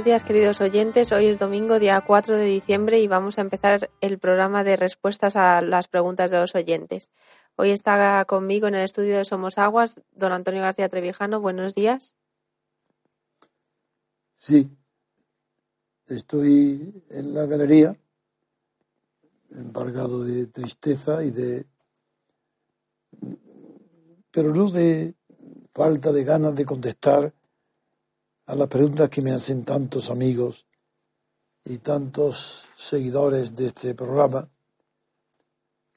Buenos días, queridos oyentes. Hoy es domingo, día 4 de diciembre, y vamos a empezar el programa de respuestas a las preguntas de los oyentes. Hoy está conmigo en el estudio de Somos Aguas don Antonio García Trevijano. Buenos días. Sí, estoy en la galería, embargado de tristeza y de. pero no de falta de ganas de contestar a las preguntas que me hacen tantos amigos y tantos seguidores de este programa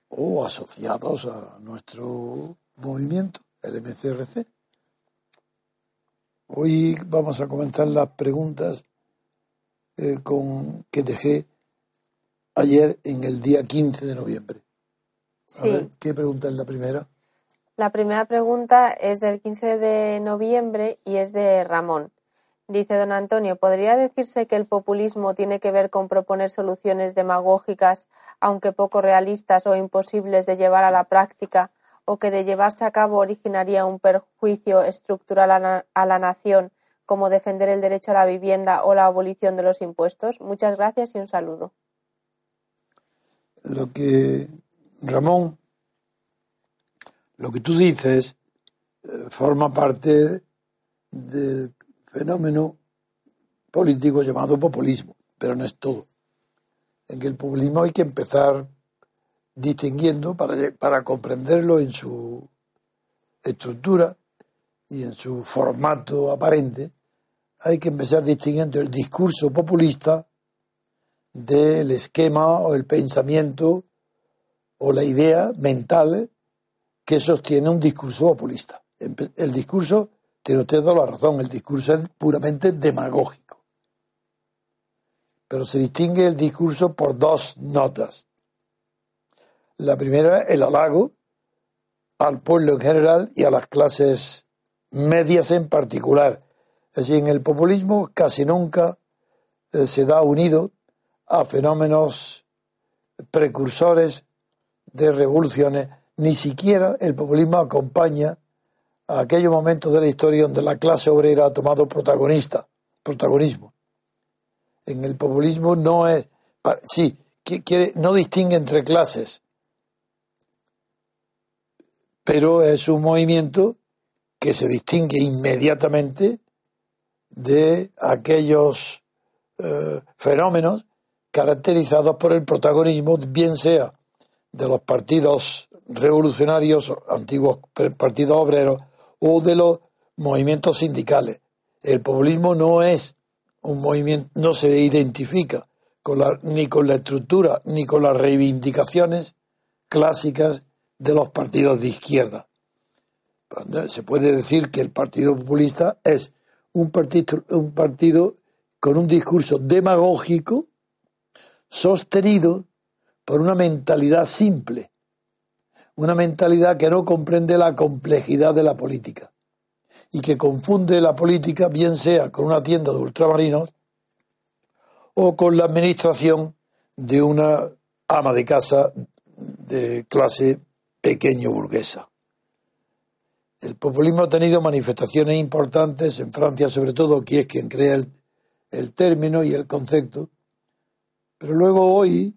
o asociados a nuestro movimiento, el MCRC. Hoy vamos a comenzar las preguntas eh, con, que dejé ayer en el día 15 de noviembre. A ver, ¿qué pregunta es la primera? La primera pregunta es del 15 de noviembre y es de Ramón. Dice don Antonio, ¿podría decirse que el populismo tiene que ver con proponer soluciones demagógicas, aunque poco realistas o imposibles de llevar a la práctica, o que de llevarse a cabo originaría un perjuicio estructural a la, nación, como defender el derecho a la vivienda o la abolición de los impuestos? Muchas gracias y un saludo. Lo que, Ramón, lo que tú dices eh, forma parte del fenómeno político llamado populismo, pero no es todo. En el populismo hay que empezar distinguiendo para, para comprenderlo en su estructura y en su formato aparente, hay que empezar distinguiendo el discurso populista del esquema o el pensamiento o la idea mental que sostiene un discurso populista. El discurso tiene usted toda la razón, el discurso es puramente demagógico. Pero se distingue el discurso por dos notas. La primera, el halago al pueblo en general y a las clases medias en particular. Es decir, en el populismo casi nunca eh, se da unido a fenómenos precursores de revoluciones, ni siquiera el populismo acompaña aquellos momentos de la historia donde la clase obrera ha tomado protagonista, protagonismo. En el populismo no es, sí, quiere, no distingue entre clases, pero es un movimiento que se distingue inmediatamente de aquellos eh, fenómenos caracterizados por el protagonismo, bien sea de los partidos revolucionarios, antiguos partidos obreros, o de los movimientos sindicales. El populismo no es un movimiento, no se identifica ni con la estructura ni con las reivindicaciones clásicas de los partidos de izquierda. Se puede decir que el Partido Populista es un partido, un partido con un discurso demagógico sostenido por una mentalidad simple, una mentalidad que no comprende la complejidad de la política y que confunde la política bien sea con una tienda de ultramarinos o con la administración de una ama de casa de clase pequeño burguesa. El populismo ha tenido manifestaciones importantes en Francia, sobre todo, que es quien crea el, el término y el concepto, pero luego hoy,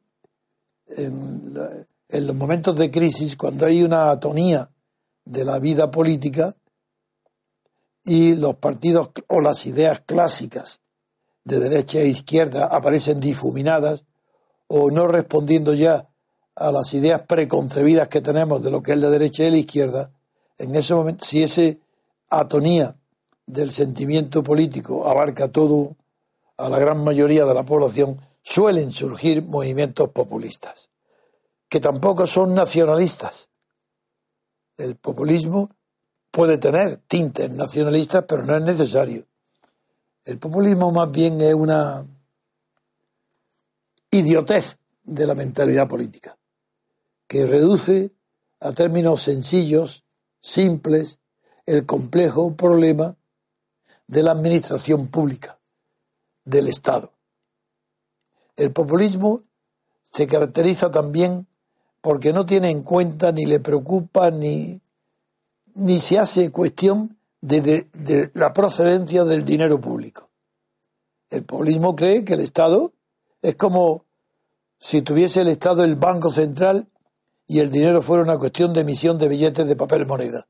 en la, en los momentos de crisis, cuando hay una atonía de la vida política y los partidos o las ideas clásicas de derecha e izquierda aparecen difuminadas o no respondiendo ya a las ideas preconcebidas que tenemos de lo que es la derecha y la izquierda, en ese momento, si esa atonía del sentimiento político abarca todo a la gran mayoría de la población, suelen surgir movimientos populistas, que tampoco son nacionalistas. El populismo puede tener tintes nacionalistas, pero no es necesario. El populismo más bien es una idiotez de la mentalidad política, que reduce a términos sencillos, simples, el complejo problema de la administración pública, del Estado. El populismo se caracteriza también porque no tiene en cuenta ni le preocupa ni, ni se hace cuestión de, la procedencia del dinero público. El populismo cree que el Estado es como si tuviese el Estado el Banco Central y el dinero fuera una cuestión de emisión de billetes de papel moneda.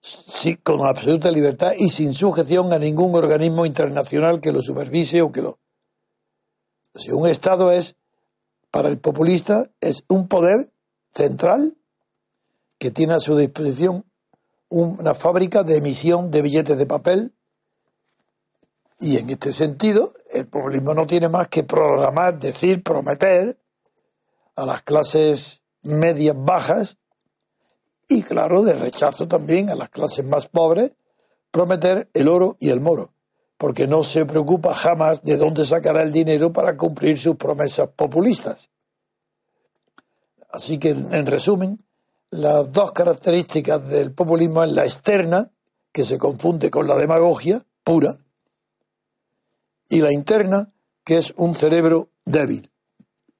Sí, con absoluta libertad y sin sujeción a ningún organismo internacional que lo supervise o que lo. Si un Estado es, para el populista, es un poder central que tiene a su disposición una fábrica de emisión de billetes de papel. Y en este sentido, el populismo no tiene más que programar, decir, prometer a las clases medias bajas y, claro, de rechazo también a las clases más pobres, prometer el oro y el moro, porque no se preocupa jamás de dónde sacará el dinero para cumplir sus promesas populistas. Así que, en resumen, las dos características del populismo es la externa, que se confunde con la demagogia pura, y la interna, que es un cerebro débil,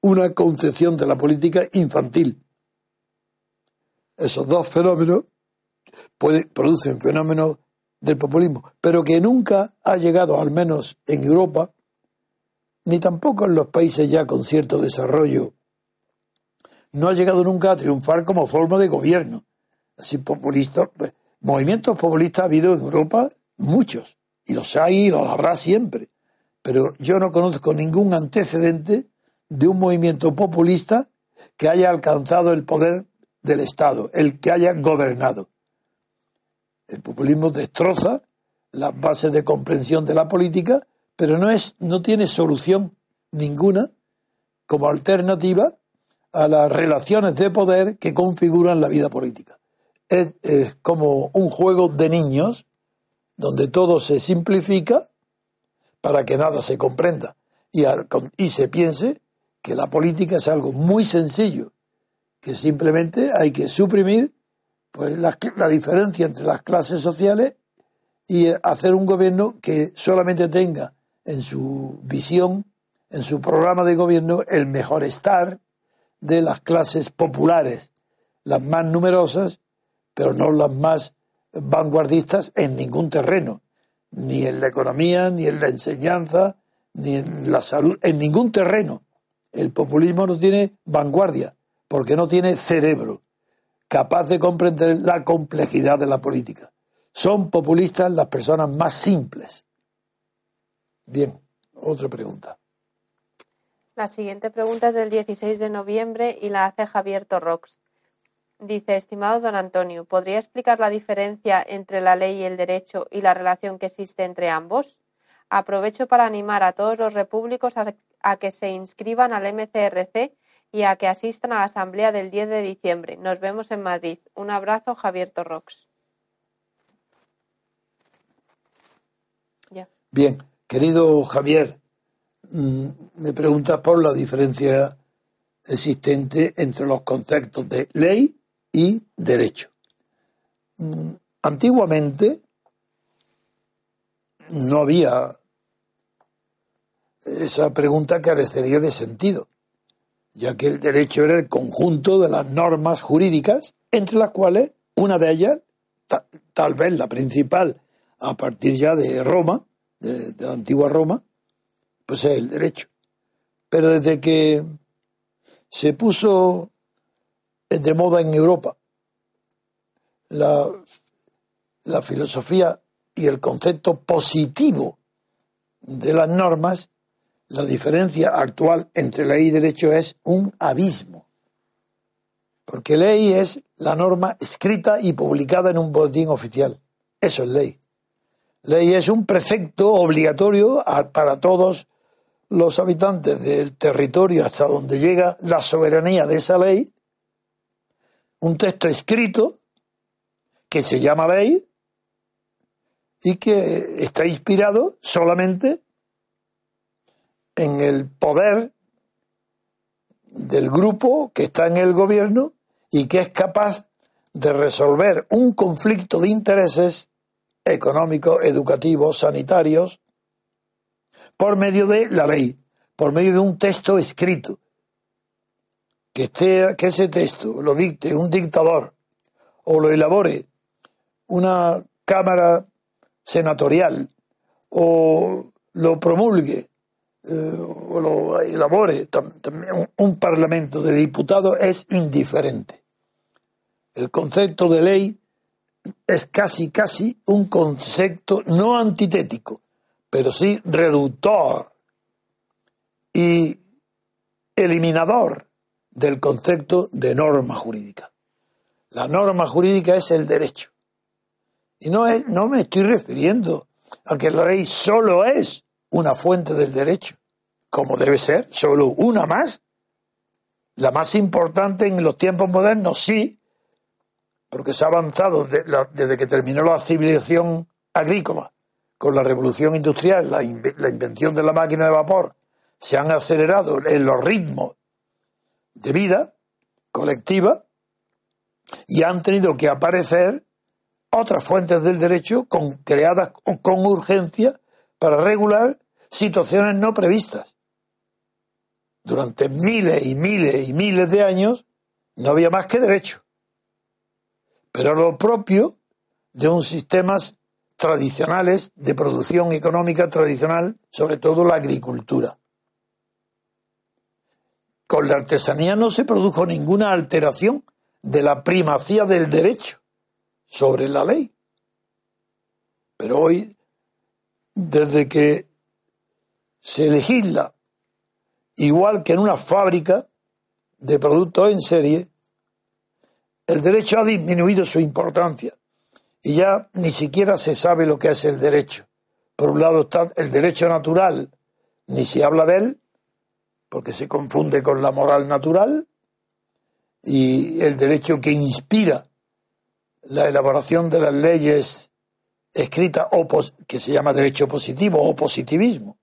una concepción de la política infantil. Esos dos fenómenos producen fenómenos del populismo, pero que nunca ha llegado, al menos en Europa, ni tampoco en los países ya con cierto desarrollo, no ha llegado nunca a triunfar como forma de gobierno. Así populistas, pues, movimientos populistas ha habido en Europa muchos, y los hay y los habrá siempre pero yo no conozco ningún antecedente de un movimiento populista que haya alcanzado el poder del Estado, el que haya gobernado. El populismo destroza las bases de comprensión de la política, pero no, es, no tiene solución ninguna como alternativa a las relaciones de poder que configuran la vida política. Es, como un juego de niños donde todo se simplifica para que nada se comprenda y se piense que la política es algo muy sencillo, que simplemente hay que suprimir pues la, la, diferencia entre las clases sociales y hacer un gobierno que solamente tenga en su visión, en su programa de gobierno, el mejor estar de las clases populares, las más numerosas, pero no las más vanguardistas en ningún terreno. Ni en la economía, ni en la enseñanza, ni en la salud, en ningún terreno. El populismo no tiene vanguardia, porque no tiene cerebro capaz de comprender la complejidad de la política. Son populistas las personas más simples. Bien, otra pregunta. La siguiente pregunta es del 16 de noviembre y la hace Javier Torrox. Dice, estimado don Antonio, ¿podría explicar la diferencia entre la ley y el derecho y la relación que existe entre ambos? Aprovecho para animar a todos los repúblicos a, que se inscriban al MCRC y a que asistan a la asamblea del 10 de diciembre. Nos vemos en Madrid. Un abrazo, Javier Torrox. Bien, querido Javier, mm, me preguntas por la diferencia existente entre los conceptos de ley y derecho. Mm, antiguamente no había esa pregunta carecería de sentido, ya que el derecho era el conjunto de las normas jurídicas, entre las cuales una de ellas, tal vez la principal, a partir ya de Roma, de, la antigua Roma, pues es el derecho. Pero desde que se puso de moda en Europa. La, la filosofía y el concepto positivo de las normas, la diferencia actual entre ley y derecho es un abismo. Porque ley es la norma escrita y publicada en un boletín oficial. Eso es ley. Ley es un precepto obligatorio para todos los habitantes del territorio hasta donde llega la soberanía de esa ley. Un texto escrito que se llama ley y que está inspirado solamente en el poder del grupo que está en el gobierno y que es capaz de resolver un conflicto de intereses económicos, educativos, sanitarios, por medio de la ley, por medio de un texto escrito. Que, que ese texto lo dicte un dictador o lo elabore una cámara senatorial o lo promulgue o lo elabore un parlamento de diputados es indiferente. El concepto de ley es casi, casi un concepto no antitético, pero sí reductor y eliminador del concepto de norma jurídica. La norma jurídica es el derecho. Y no, no me estoy refiriendo a que la ley solo es una fuente del derecho, como debe ser, solo una más. La más importante en los tiempos modernos, sí, porque se ha avanzado desde que terminó la civilización agrícola, con la revolución industrial, la, invención de la máquina de vapor, se han acelerado en los ritmos de vida colectiva y han tenido que aparecer otras fuentes del derecho creadas con urgencia para regular situaciones no previstas. Durante miles y miles y miles de años no había más que derecho. Pero lo propio de un sistemas tradicionales de producción económica tradicional, sobre todo la agricultura. Con la artesanía no se produjo ninguna alteración de la primacía del derecho sobre la ley. Pero hoy, desde que se legisla igual que en una fábrica de productos en serie, el derecho ha disminuido su importancia y ya ni siquiera se sabe lo que es el derecho. Por un lado está el derecho natural, ni se habla de él, porque se confunde con la moral natural, y el derecho que inspira la elaboración de las leyes escritas, que se llama derecho positivo o positivismo.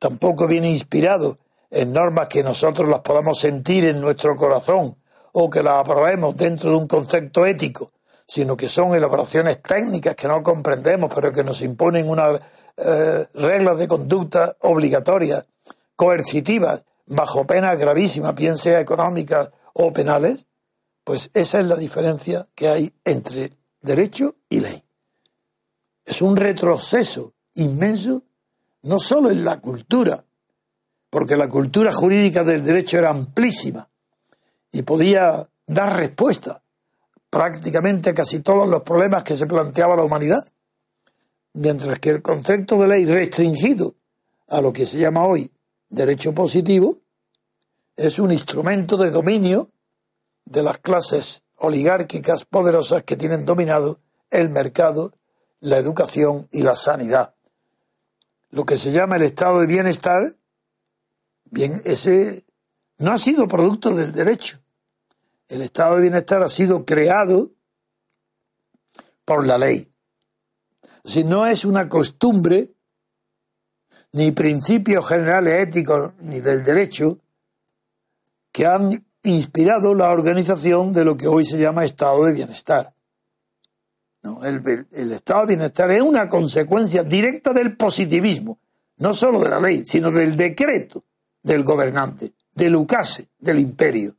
Tampoco viene inspirado en normas que nosotros las podamos sentir en nuestro corazón o que las aprobemos dentro de un concepto ético, sino que son elaboraciones técnicas que no comprendemos, pero que nos imponen unas eh, reglas de conducta obligatorias, coercitivas, bajo penas gravísimas, bien sea económicas o penales, pues esa es la diferencia que hay entre derecho y ley. Es un retroceso inmenso, no solo en la cultura, porque la cultura jurídica del derecho era amplísima y podía dar respuesta prácticamente a casi todos los problemas que se planteaba la humanidad, mientras que el concepto de ley restringido a lo que se llama hoy derecho positivo es un instrumento de dominio de las clases oligárquicas poderosas que tienen dominado el mercado, la educación y la sanidad. Lo que se llama el estado de bienestar, bien, ese no ha sido producto del derecho. El estado de bienestar ha sido creado por la ley. Si no es una costumbre, ni principios generales éticos, ni del derecho, que han inspirado la organización de lo que hoy se llama estado de bienestar. No, el, estado de bienestar es una consecuencia directa del positivismo, no solo de la ley, sino del decreto del gobernante, del ucase del imperio.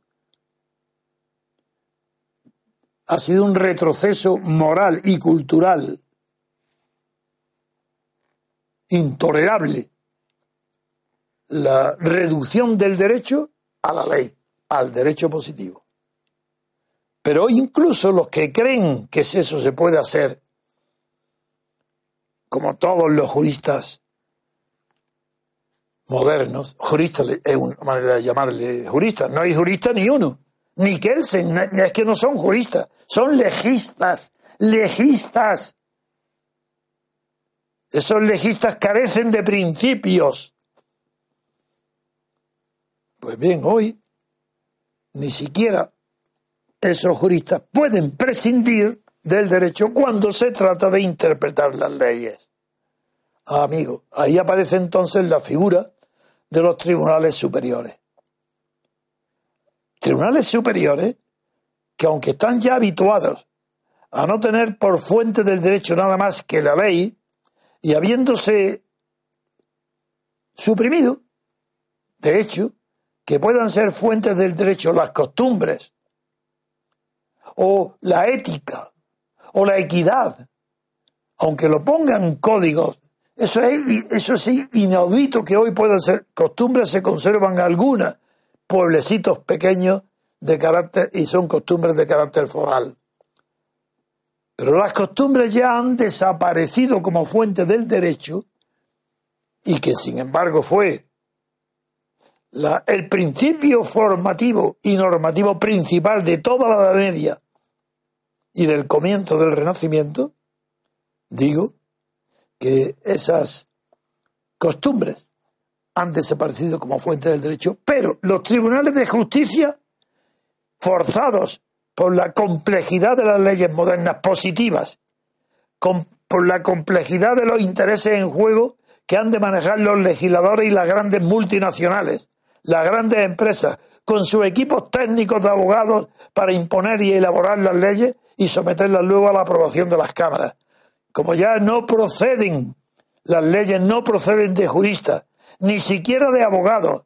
Ha sido un retroceso moral y cultural intolerable la reducción del derecho a la ley al derecho positivo. Pero incluso los que creen que eso se puede hacer, como todos los juristas modernos, juristas es una manera de llamarle juristas, no hay jurista ni uno, ni Kelsen, es que no son juristas, son legistas, legistas. Esos legistas carecen de principios. Pues bien, hoy ni siquiera esos juristas pueden prescindir del derecho cuando se trata de interpretar las leyes. Ah, amigo, ahí aparece entonces la figura de los tribunales superiores. Tribunales superiores que aunque están ya habituados a no tener por fuente del derecho nada más que la ley, y habiéndose suprimido, de hecho, que puedan ser fuentes del derecho las costumbres, o la ética, o la equidad, aunque lo pongan códigos, eso es, eso es inaudito que hoy puedan ser costumbres, se conservan algunas, pueblecitos pequeños de carácter, y son costumbres de carácter foral. Pero las costumbres ya han desaparecido como fuente del derecho y que sin embargo fue el principio formativo y normativo principal de toda la Edad Media y del comienzo del Renacimiento, digo que esas costumbres han desaparecido como fuente del derecho, pero los tribunales de justicia, forzados por la complejidad de las leyes modernas positivas, por la complejidad de los intereses en juego que han de manejar los legisladores y las grandes multinacionales, las grandes empresas, con sus equipos técnicos de abogados para imponer y elaborar las leyes y someterlas luego a la aprobación de las cámaras. Como ya no proceden, las leyes no proceden de juristas, ni siquiera de abogados,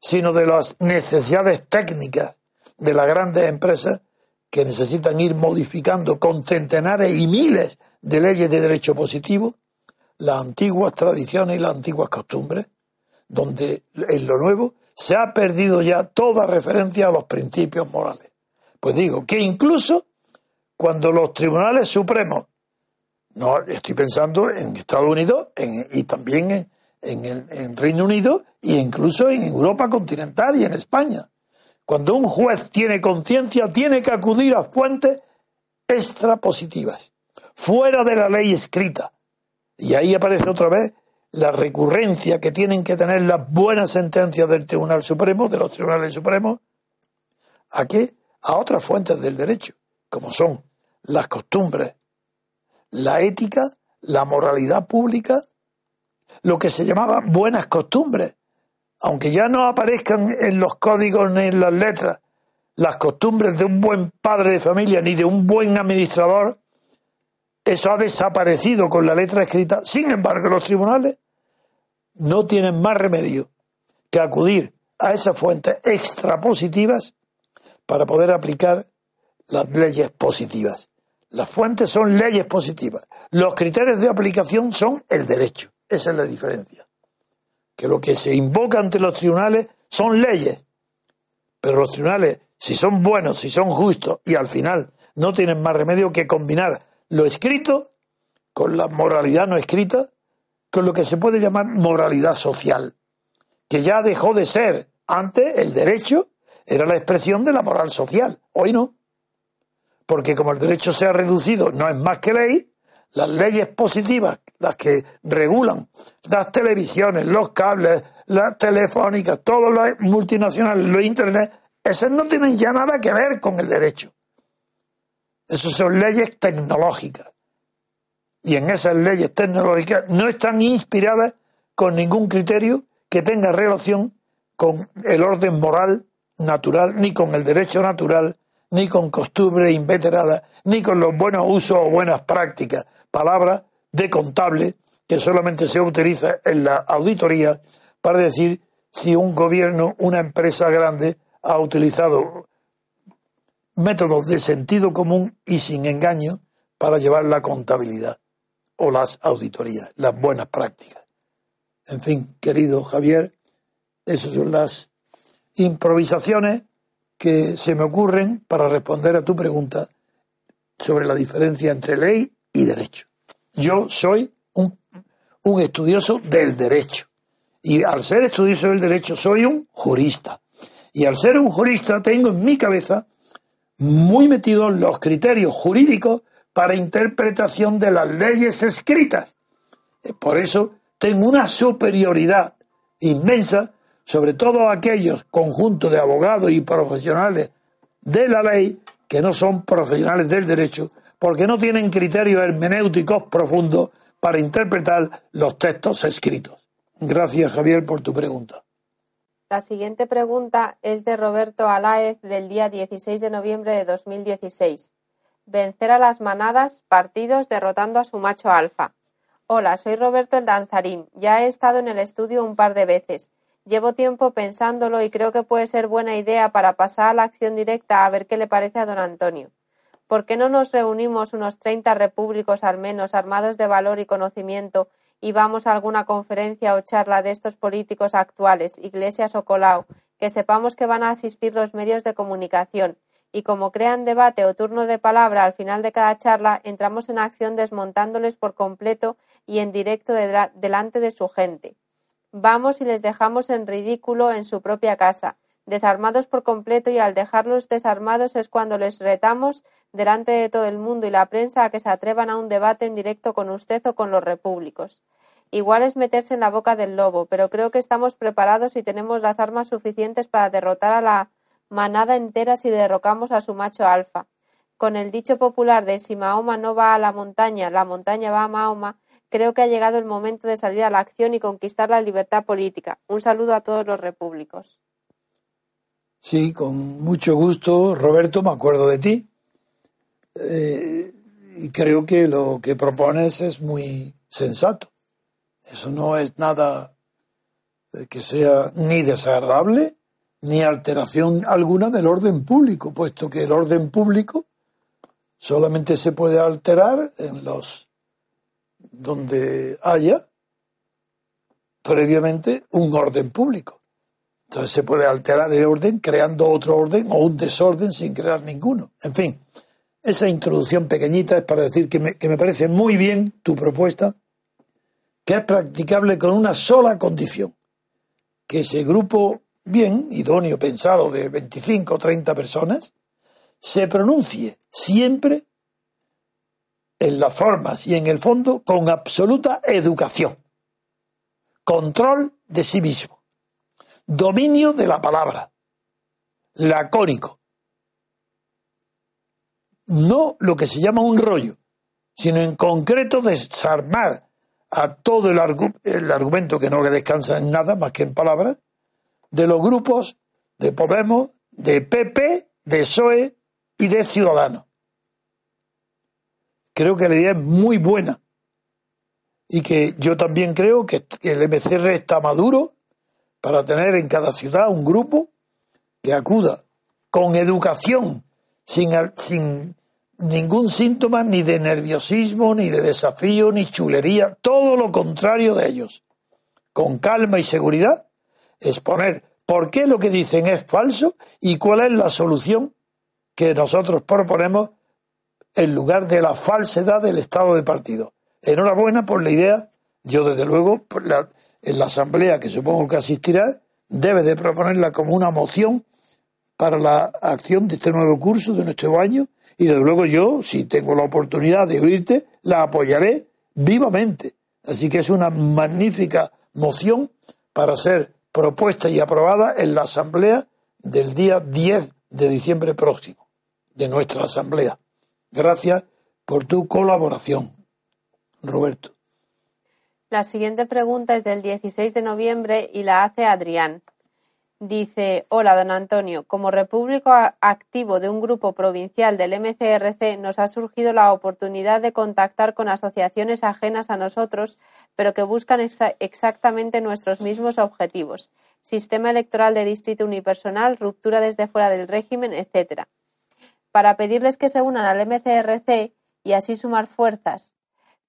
sino de las necesidades técnicas de las grandes empresas, que necesitan ir modificando con centenares y miles de leyes de derecho positivo las antiguas tradiciones y las antiguas costumbres, donde en lo nuevo se ha perdido ya toda referencia a los principios morales. Pues digo que incluso cuando los tribunales supremos, no estoy pensando en Estados Unidos y también en, en el Reino Unido e incluso en Europa continental y en España, cuando un juez tiene conciencia, tiene que acudir a fuentes extrapositivas, fuera de la ley escrita. Y ahí aparece otra vez la recurrencia que tienen que tener las buenas sentencias del Tribunal Supremo, de los Tribunales Supremos, ¿a qué? A otras fuentes del derecho, como son las costumbres, la ética, la moralidad pública, lo que se llamaba buenas costumbres, aunque ya no aparezcan en los códigos ni en las letras las costumbres de un buen padre de familia ni de un buen administrador, eso ha desaparecido con la letra escrita. Sin embargo, los tribunales no tienen más remedio que acudir a esas fuentes extrapositivas para poder aplicar las leyes positivas. Las fuentes son leyes positivas. Los criterios de aplicación son el derecho. Esa es la diferencia que lo que se invoca ante los tribunales son leyes. Pero los tribunales, si son buenos, si son justos y al final no tienen más remedio que combinar lo escrito con la moralidad no escrita, con lo que se puede llamar moralidad social, que ya dejó de ser. Antes el derecho era la expresión de la moral social, hoy no. Porque como el derecho se ha reducido, no es más que ley, las leyes positivas, las que regulan las televisiones, los cables, las telefónicas, todos los multinacionales, los internet, esas no tienen ya nada que ver con el derecho. Esas son leyes tecnológicas. Y en esas leyes tecnológicas no están inspiradas con ningún criterio que tenga relación con el orden moral natural, ni con el derecho natural, ni con costumbres inveteradas, ni con los buenos usos o buenas prácticas palabra de contable que solamente se utiliza en la auditoría para decir si un gobierno, una empresa grande ha utilizado métodos de sentido común y sin engaño para llevar la contabilidad o las auditorías, las buenas prácticas. En fin, querido Javier, esas son las improvisaciones que se me ocurren para responder a tu pregunta sobre la diferencia entre ley y derecho. Yo soy un, un estudioso del derecho Y al ser estudioso del derecho soy un jurista. Y al ser un jurista tengo en mi cabeza muy metidos los criterios jurídicos para interpretación de las leyes escritas. Por eso tengo una superioridad inmensa sobre todo aquellos conjuntos de abogados y profesionales de la ley que no son profesionales del derecho, porque no tienen criterios hermenéuticos profundos para interpretar los textos escritos. Gracias, Javier, por tu pregunta. La siguiente pregunta es de Roberto Aláez del día 16 de noviembre de 2016. Vencer a las manadas, partidos derrotando a su macho alfa. Hola, soy Roberto el Danzarín. Ya he estado en el estudio un par de veces. Llevo tiempo pensándolo y creo que puede ser buena idea para pasar a la acción directa a ver qué le parece a don Antonio. ¿Por qué no nos reunimos unos treinta repúblicos al menos, armados de valor y conocimiento, y vamos a alguna conferencia o charla de estos políticos actuales, Iglesias o Colau, que sepamos que van a asistir los medios de comunicación, y como crean debate o turno de palabra al final de cada charla, entramos en acción desmontándoles por completo y en directo delante de su gente. Vamos y les dejamos en ridículo en su propia casa, desarmados por completo y al dejarlos desarmados es cuando les retamos delante de todo el mundo y la prensa a que se atrevan a un debate en directo con usted o con los repúblicos. Igual es meterse en la boca del lobo, pero creo que estamos preparados y tenemos las armas suficientes para derrotar a la manada entera si derrocamos a su macho alfa. Con el dicho popular de si Mahoma no va a la montaña, la montaña va a Mahoma, creo que ha llegado el momento de salir a la acción y conquistar la libertad política. Un saludo a todos los repúblicos. Sí, con mucho gusto, Roberto, me acuerdo de ti. Eh, y creo que lo que propones es muy sensato. Eso no es nada que sea ni desagradable ni alteración alguna del orden público, puesto que el orden público solamente se puede alterar en los donde haya previamente un orden público. Entonces se puede alterar el orden creando otro orden o un desorden sin crear ninguno. En fin, esa introducción pequeñita es para decir que me, que me parece muy bien tu propuesta que es practicable con una sola condición, que ese grupo bien, idóneo, pensado de 25 o 30 personas, se pronuncie siempre en las formas y en el fondo con absoluta educación, control de sí mismo, dominio de la palabra, lacónico, no lo que se llama un rollo, sino en concreto desarmar a todo el, argumento que no descansa en nada más que en palabras, de los grupos de Podemos, de PP, de PSOE y de Ciudadanos. Creo que la idea es muy buena y que yo también creo que el MCR está maduro para tener en cada ciudad un grupo que acuda con educación, sin, sin ningún síntoma ni de nerviosismo, ni de desafío, ni chulería, todo lo contrario de ellos. Con calma y seguridad, exponer por qué lo que dicen es falso y cuál es la solución que nosotros proponemos en lugar de la falsedad del estado de partido. Enhorabuena por la idea. Yo, desde luego, en la asamblea que supongo que asistirá, debe de proponerla como una moción para la acción de este nuevo curso de nuestro año y desde luego yo, si tengo la oportunidad de oírte, la apoyaré vivamente. Así que es una magnífica moción para ser propuesta y aprobada en la Asamblea del día 10 de diciembre próximo, de nuestra Asamblea. Gracias por tu colaboración, Roberto. La siguiente pregunta es del 16 de noviembre y la hace Adrián. Dice, hola, don Antonio. Como repúblico activo de un grupo provincial del MCRC, nos ha surgido la oportunidad de contactar con asociaciones ajenas a nosotros, pero que buscan exactamente nuestros mismos objetivos. Sistema electoral de distrito unipersonal, ruptura desde fuera del régimen, etc. Para pedirles que se unan al MCRC y así sumar fuerzas.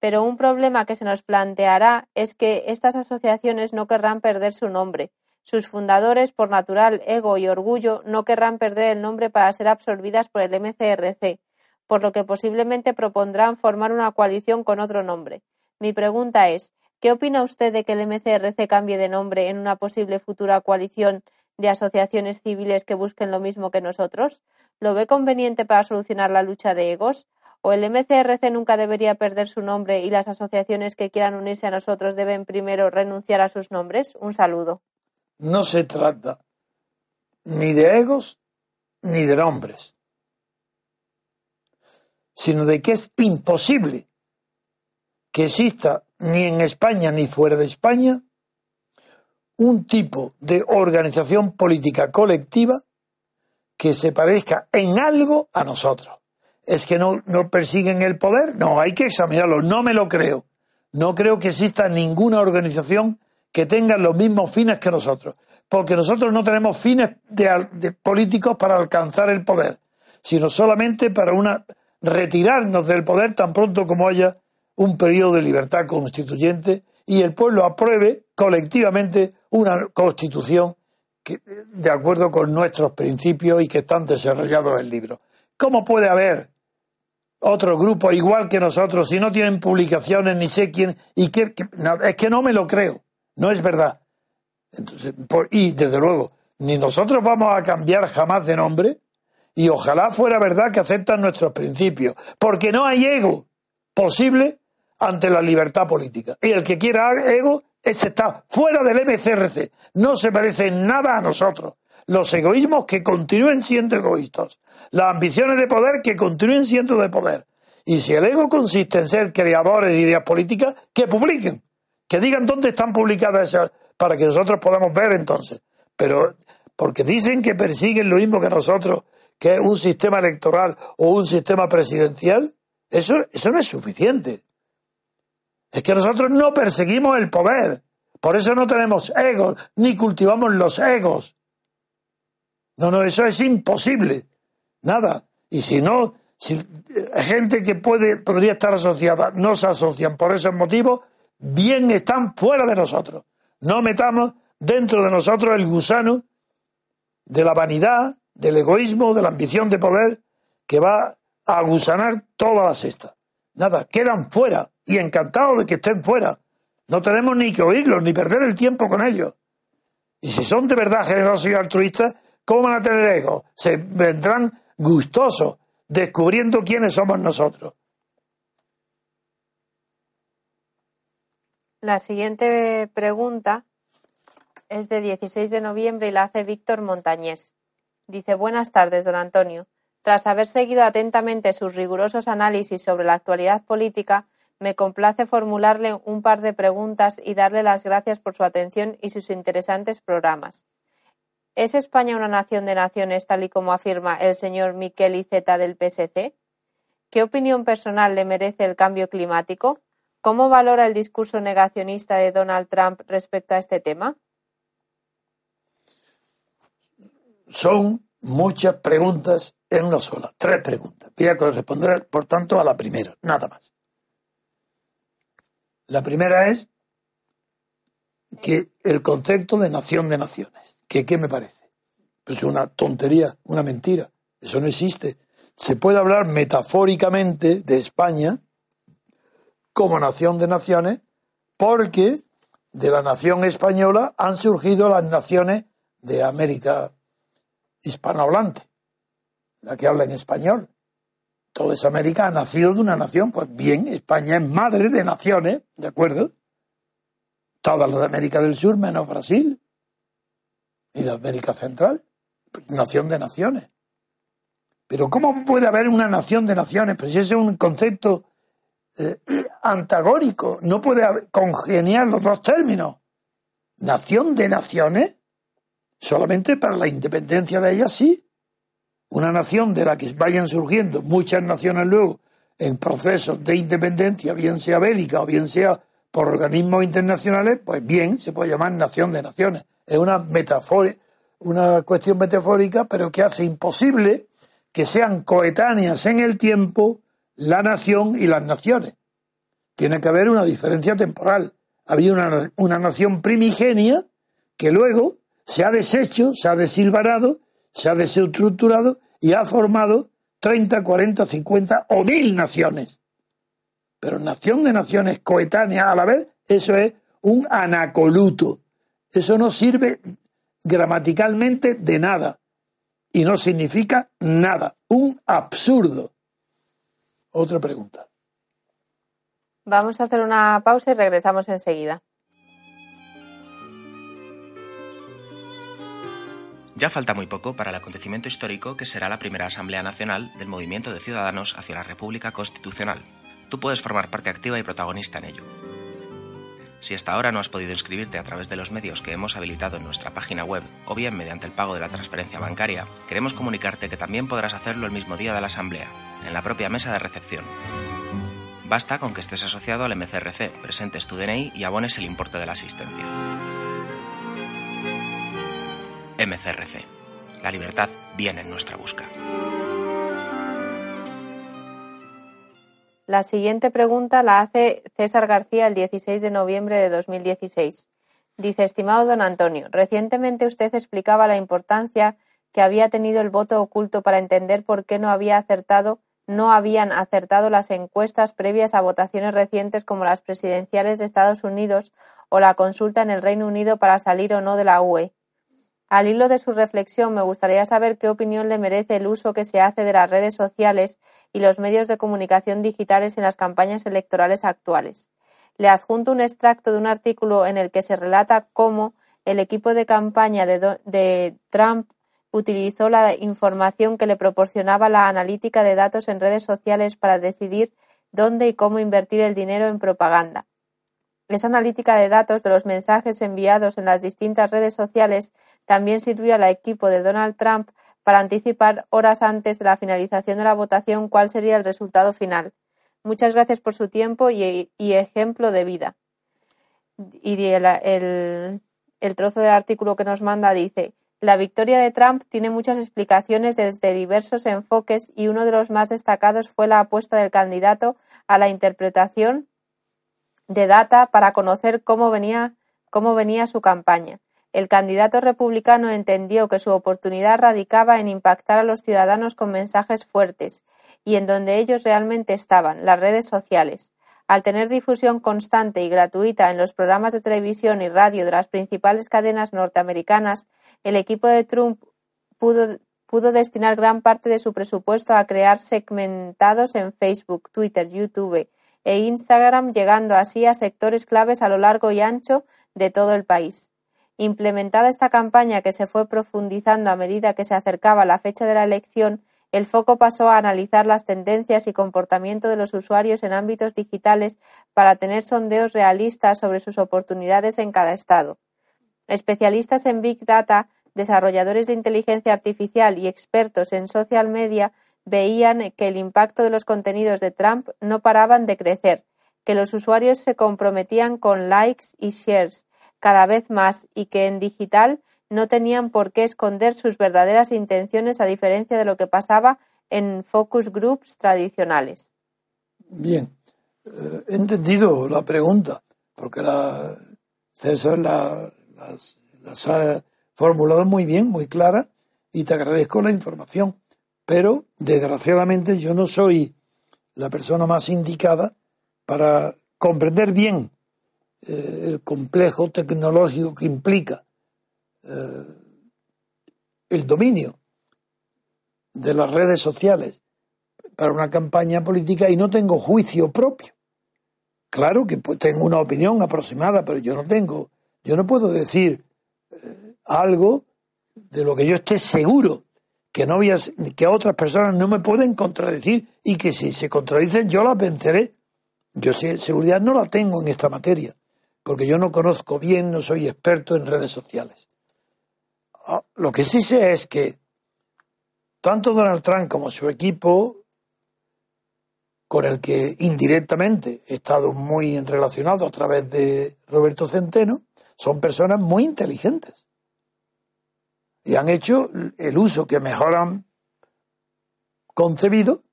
Pero un problema que se nos planteará es que estas asociaciones no querrán perder su nombre sus fundadores, por natural ego y orgullo, no querrán perder el nombre para ser absorbidas por el MCRC, por lo que posiblemente propondrán formar una coalición con otro nombre. Mi pregunta es ¿Qué opina usted de que el MCRC cambie de nombre en una posible futura coalición de asociaciones civiles que busquen lo mismo que nosotros? ¿Lo ve conveniente para solucionar la lucha de egos? ¿O el MCRC nunca debería perder su nombre y las asociaciones que quieran unirse a nosotros deben primero renunciar a sus nombres? Un saludo. No se trata ni de egos ni de nombres, sino de que es imposible que exista ni en España ni fuera de España un tipo de organización política colectiva que se parezca en algo a nosotros. ¿Es que no, no persiguen el poder? No, hay que examinarlo. No me lo creo. No creo que exista ninguna organización que tenga los mismos fines que nosotros. Porque nosotros no tenemos fines de, políticos para alcanzar el poder, sino solamente para una, retirarnos del poder tan pronto como haya un periodo de libertad constituyente y el pueblo apruebe colectivamente una constitución de acuerdo con nuestros principios y que están desarrollados en el libro. ¿Cómo puede haber otro grupo igual que nosotros si no tienen publicaciones ni sé quién? Y que, es que no me lo creo, no es verdad. Entonces, y desde luego, ni nosotros vamos a cambiar jamás de nombre y ojalá fuera verdad que aceptan nuestros principios, porque no hay ego posible ante la libertad política. Y el que quiera ego, ese está fuera del MCRC. No se parece en nada a nosotros. Los egoísmos que continúen siendo egoístas. Las ambiciones de poder que continúen siendo de poder. Y si el ego consiste en ser creadores de ideas políticas, que publiquen. Que digan dónde están publicadas esas, para que nosotros podamos ver entonces. Pero porque dicen que persiguen lo mismo que nosotros, que es un sistema electoral o un sistema presidencial, eso, eso no es suficiente. Es que nosotros no perseguimos el poder. Por eso no tenemos egos, ni cultivamos los egos. No, no, eso es imposible. Nada. Y si no, si eh, gente que puede, podría estar asociada no se asocian por esos motivos, bien están fuera de nosotros. No metamos dentro de nosotros el gusano de la vanidad, del egoísmo, de la ambición de poder, que va a gusanar toda la cesta. Nada, quedan fuera y encantados de que estén fuera. No tenemos ni que oírlos, ni perder el tiempo con ellos. Y si son de verdad generosos y altruistas, ¿cómo van a tener ego? Se vendrán gustosos descubriendo quiénes somos nosotros. La siguiente pregunta es de 16 de noviembre y la hace Víctor Montañés. Dice, buenas tardes, don Antonio. Tras haber seguido atentamente sus rigurosos análisis sobre la actualidad política, me complace formularle un par de preguntas y darle las gracias por su atención y sus interesantes programas. ¿Es España una nación de naciones tal y como afirma el señor Miquel Iceta del PSC? ¿Qué opinión personal le merece el cambio climático? ¿Cómo valora el discurso negacionista de Donald Trump respecto a este tema? Son muchas preguntas en una sola, tres preguntas. Voy a responder, por tanto, a la primera, nada más. La primera es que el concepto de nación de naciones, que qué me parece? Pues una tontería, una mentira, eso no existe. Se puede hablar metafóricamente de España como nación de naciones porque de la nación española han surgido las naciones de América hispanohablante la que habla en español. Toda esa América ha nacido de una nación. Pues bien, España es madre de naciones, ¿de acuerdo? Todas las de América del Sur, menos Brasil. Y la América Central, nación de naciones. Pero ¿cómo puede haber una nación de naciones? Pues ese es un concepto eh, antagónico. No puede congeniar los dos términos. Nación de naciones, solamente para la independencia de ellas sí, una nación de la que vayan surgiendo muchas naciones luego en procesos de independencia, bien sea bélica o bien sea por organismos internacionales, pues bien, se puede llamar nación de naciones. Es una metáfora, una cuestión metafórica, pero que hace imposible que sean coetáneas en el tiempo la nación y las naciones. Tiene que haber una diferencia temporal. Había una, una nación primigenia que luego se ha deshecho, se ha desilvarado se ha desestructurado y ha formado 30, 40, 50 o mil naciones. Pero nación de naciones coetáneas a la vez Eso es un anacoluto. Eso no sirve gramaticalmente de nada y no significa nada. Un absurdo. Otra pregunta. Vamos a hacer una pausa y regresamos enseguida. Ya falta muy poco para el acontecimiento histórico que será la primera Asamblea Nacional del Movimiento de Ciudadanos hacia la República Constitucional. Tú puedes formar parte activa y protagonista en ello. Si hasta ahora no has podido inscribirte a través de los medios que hemos habilitado en nuestra página web o bien mediante el pago de la transferencia bancaria, queremos comunicarte que también podrás hacerlo el mismo día de la Asamblea, en la propia mesa de recepción. Basta con que estés asociado al MCRC, presentes tu DNI y abones el importe de la asistencia. MCRC. La libertad viene en nuestra busca. La siguiente pregunta la hace César García el 16 de noviembre de 2016. Dice, estimado don Antonio, recientemente usted explicaba la importancia que había tenido el voto oculto para entender por qué no había acertado, no habían acertado las encuestas previas a votaciones recientes como las presidenciales de Estados Unidos o la consulta en el Reino Unido para salir o no de la UE. Al hilo de su reflexión, me gustaría saber qué opinión le merece el uso que se hace de las redes sociales y los medios de comunicación digitales en las campañas electorales actuales. Le adjunto un extracto de un artículo en el que se relata cómo el equipo de campaña de, Trump utilizó la información que le proporcionaba la analítica de datos en redes sociales para decidir dónde y cómo invertir el dinero en propaganda. Esa analítica de datos de los mensajes enviados en las distintas redes sociales también sirvió al equipo de Donald Trump para anticipar horas antes de la finalización de la votación cuál sería el resultado final. Muchas gracias por su tiempo y, ejemplo de vida. Y el, el trozo del artículo que nos manda dice la victoria de Trump tiene muchas explicaciones desde diversos enfoques y uno de los más destacados fue la apuesta del candidato a la interpretación de data para conocer cómo venía, cómo venía su campaña. El candidato republicano entendió que su oportunidad radicaba en impactar a los ciudadanos con mensajes fuertes y en donde ellos realmente estaban, las redes sociales. Al tener difusión constante y gratuita en los programas de televisión y radio de las principales cadenas norteamericanas, el equipo de Trump pudo, pudo destinar gran parte de su presupuesto a crear segmentados en Facebook, Twitter, YouTube, e Instagram, llegando así a sectores claves a lo largo y ancho de todo el país. Implementada esta campaña que se fue profundizando a medida que se acercaba la fecha de la elección, el foco pasó a analizar las tendencias y comportamiento de los usuarios en ámbitos digitales para tener sondeos realistas sobre sus oportunidades en cada estado. Especialistas en Big Data, desarrolladores de inteligencia artificial y expertos en social media veían que el impacto de los contenidos de Trump no paraban de crecer, que los usuarios se comprometían con likes y shares cada vez más y que en digital no tenían por qué esconder sus verdaderas intenciones a diferencia de lo que pasaba en focus groups tradicionales. Bien, eh, he entendido la pregunta, porque la, César la, las ha formulado muy bien, muy clara, y te agradezco la información. Pero, desgraciadamente, yo no soy la persona más indicada para comprender bien eh, el complejo tecnológico que implica eh, el dominio de las redes sociales para una campaña política y no tengo juicio propio. Claro que tengo una opinión aproximada, pero yo no tengo, yo no puedo decir eh, algo de lo que yo esté seguro que no que otras personas no me pueden contradecir y que si se contradicen yo las venceré. Yo sé, seguridad no la tengo en esta materia, porque yo no conozco bien, no soy experto en redes sociales. Ah, lo que sí sé es que tanto Donald Trump como su equipo, con el que indirectamente he estado muy relacionado a través de Roberto Centeno, son personas muy inteligentes y han hecho el uso que mejor han concebido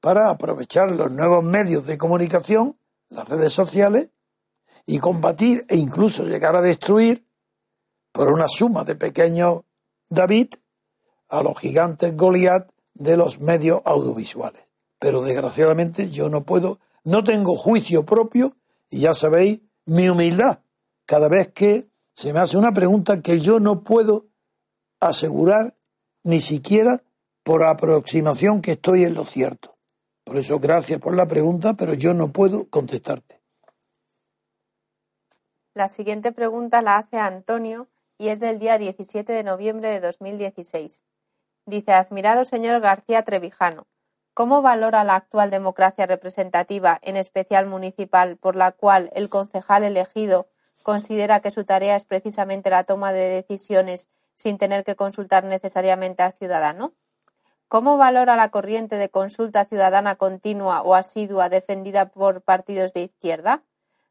para aprovechar los nuevos medios de comunicación, las redes sociales, y combatir e incluso llegar a destruir por una suma de pequeños David a los gigantes Goliat de los medios audiovisuales. Pero desgraciadamente yo no puedo, no tengo juicio propio y ya sabéis mi humildad cada vez que se me hace una pregunta que yo no puedo asegurar ni siquiera por aproximación que estoy en lo cierto. Por eso, gracias por la pregunta, pero yo no puedo contestarte. La siguiente pregunta la hace Antonio y es del día 17 de noviembre de 2016. Dice, admirado señor García Trevijano, ¿cómo valora la actual democracia representativa, en especial municipal, por la cual el concejal elegido considera que su tarea es precisamente la toma de decisiones sin tener que consultar necesariamente al ciudadano? ¿Cómo valora la corriente de consulta ciudadana continua o asidua defendida por partidos de izquierda?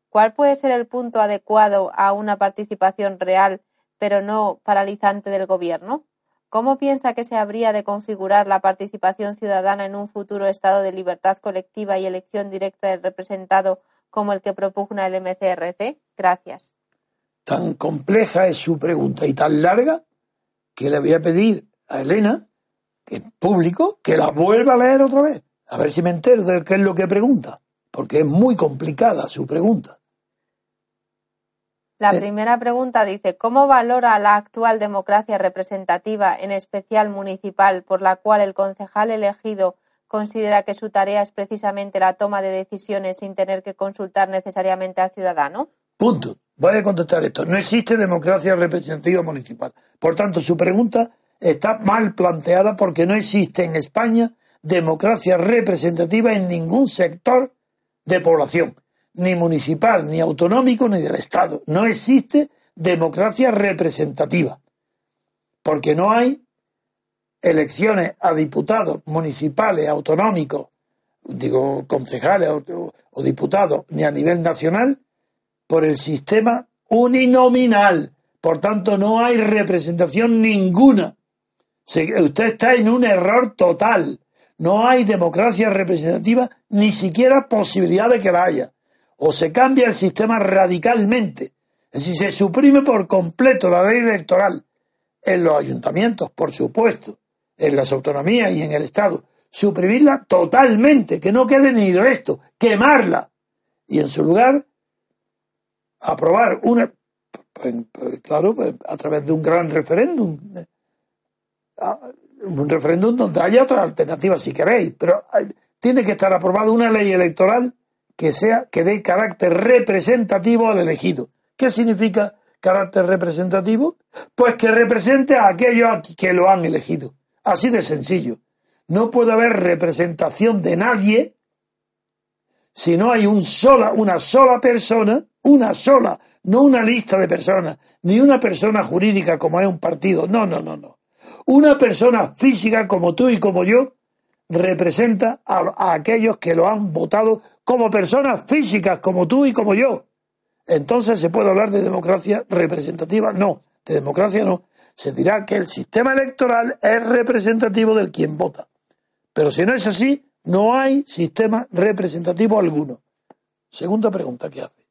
¿Cuál puede ser el punto adecuado a una participación real, pero no paralizante del Gobierno? ¿Cómo piensa que se habría de configurar la participación ciudadana en un futuro estado de libertad colectiva y elección directa del representado como el que propugna el MCRC? Gracias. Tan compleja es su pregunta y tan larga que le voy a pedir a Elena, que en público, que la vuelva a leer otra vez. A ver si me entero de qué es lo que pregunta, porque es muy complicada su pregunta. La eh. primera pregunta dice, ¿cómo valora la actual democracia representativa, en especial municipal, por la cual el concejal elegido considera que su tarea es precisamente la toma de decisiones sin tener que consultar necesariamente al ciudadano? Punto. Voy a contestar esto. No existe democracia representativa municipal. Por tanto, su pregunta está mal planteada porque no existe en España democracia representativa en ningún sector de población ni municipal, ni autonómico, ni del Estado. No existe democracia representativa, porque no hay elecciones a diputados municipales, autonómicos, digo, concejales o, diputados, ni a nivel nacional, por el sistema uninominal. Por tanto, no hay representación ninguna. usted está en un error total. No hay democracia representativa, ni siquiera posibilidad de que la haya o se cambia el sistema radicalmente, es decir, se suprime por completo la ley electoral en los ayuntamientos, por supuesto, en las autonomías y en el Estado, suprimirla totalmente, que no quede ni resto, quemarla y en su lugar aprobar una, pues, pues, claro, pues, a través de un gran referéndum, un referéndum donde haya otra alternativa si queréis, pero tiene que estar aprobada una ley electoral que sea que dé carácter representativo al elegido. ¿Qué significa carácter representativo? Pues que represente a aquellos que lo han elegido. Así de sencillo. No puede haber representación de nadie si no hay un sola, una sola persona, una sola, no una lista de personas, ni una persona jurídica como es un partido. No, no, no, no. Una persona física como tú y como yo representa a aquellos que lo han votado como personas físicas, como tú y como yo. Entonces se puede hablar de democracia representativa. No, de democracia no. Se dirá que el sistema electoral es representativo del quien vota. Pero si no es así, no hay sistema representativo alguno. Segunda pregunta que hace.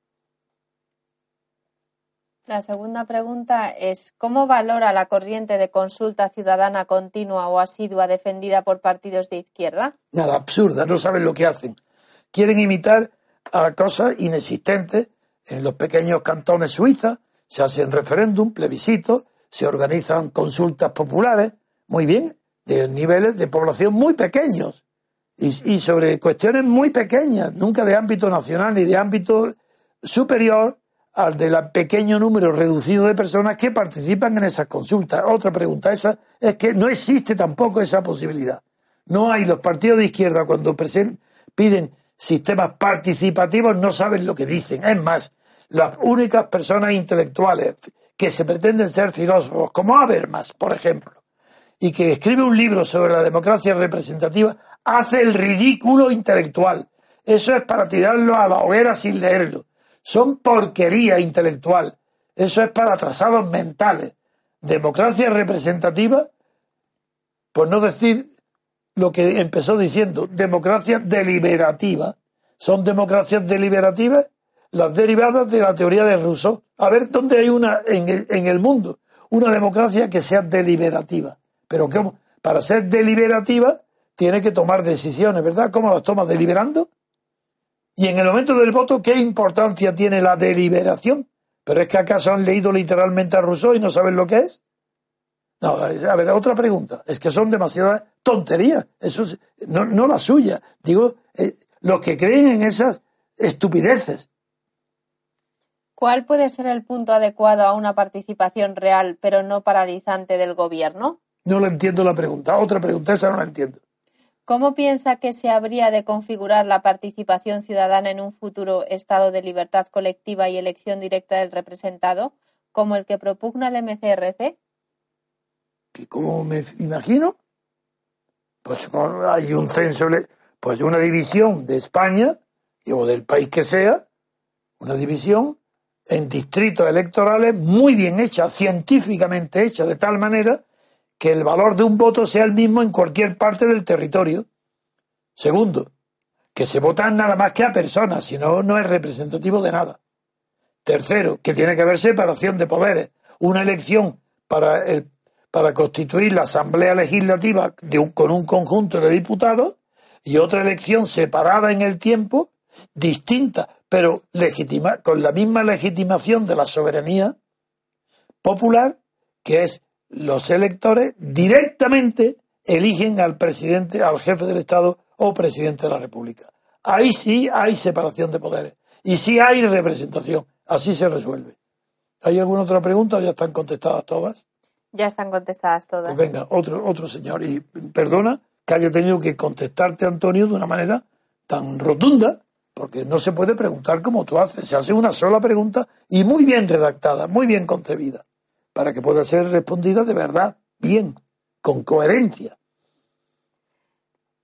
La segunda pregunta es ¿cómo valora la corriente de consulta ciudadana continua o asidua defendida por partidos de izquierda? Nada, absurda, no saben lo que hacen quieren imitar a cosas inexistentes en los pequeños cantones suizas, se hacen referéndum, plebiscitos, se organizan consultas populares, muy bien, de niveles de población muy pequeños y, y, sobre cuestiones muy pequeñas, nunca de ámbito nacional ni de ámbito superior al del pequeño número reducido de personas que participan en esas consultas. Otra pregunta esa es que no existe tampoco esa posibilidad. No hay los partidos de izquierda cuando piden sistemas participativos no saben lo que dicen. Es más, las únicas personas intelectuales que se pretenden ser filósofos, como Habermas, por ejemplo, y que escribe un libro sobre la democracia representativa, hace el ridículo intelectual. Eso es para tirarlo a la hoguera sin leerlo. Son porquería intelectual. Eso es para atrasados mentales. Democracia representativa, por no decir lo que empezó diciendo, democracia deliberativa. ¿Son democracias deliberativas? Las derivadas de la teoría de Rousseau. A ver dónde hay una en el, en el mundo, una democracia que sea deliberativa. Pero ¿cómo? Para ser deliberativa tiene que tomar decisiones, ¿verdad? ¿Cómo las toma? ¿Deliberando? Y en el momento del voto, ¿qué importancia tiene la deliberación? ¿Pero es que acaso han leído literalmente a Rousseau y no saben lo que es? No, a ver, otra pregunta. Es que son demasiadas tonterías. Eso no, no la suya. Digo, eh, los que creen en esas estupideces. ¿Cuál puede ser el punto adecuado a una participación real pero no paralizante del gobierno? No le entiendo la pregunta. Otra pregunta, esa no la entiendo. ¿Cómo piensa que se habría de configurar la participación ciudadana en un futuro estado de libertad colectiva y elección directa del representado, como el que propugna el MCRC? ¿Cómo me imagino? Pues hay un censo, pues una división de España, o del país que sea, una división en distritos electorales muy bien hecha, científicamente hecha, de tal manera que el valor de un voto sea el mismo en cualquier parte del territorio. Segundo, que se votan nada más que a personas, si no, no es representativo de nada. Tercero, que tiene que haber separación de poderes. Una elección para, el, para constituir la Asamblea Legislativa con un conjunto de diputados y otra elección separada en el tiempo, distinta, pero legitima, con la misma legitimación de la soberanía popular, que es los electores directamente eligen al presidente, al jefe del Estado o presidente de la República. Ahí sí hay separación de poderes y sí hay representación. Así se resuelve. ¿Hay alguna otra pregunta o ya están contestadas todas? Ya están contestadas todas. Pues venga, otro, otro señor. Y perdona que haya tenido que contestarte, Antonio, de una manera tan rotunda, porque no se puede preguntar como tú haces. Se hace una sola pregunta y muy bien redactada, muy bien concebida, para que pueda ser respondida de verdad, bien, con coherencia.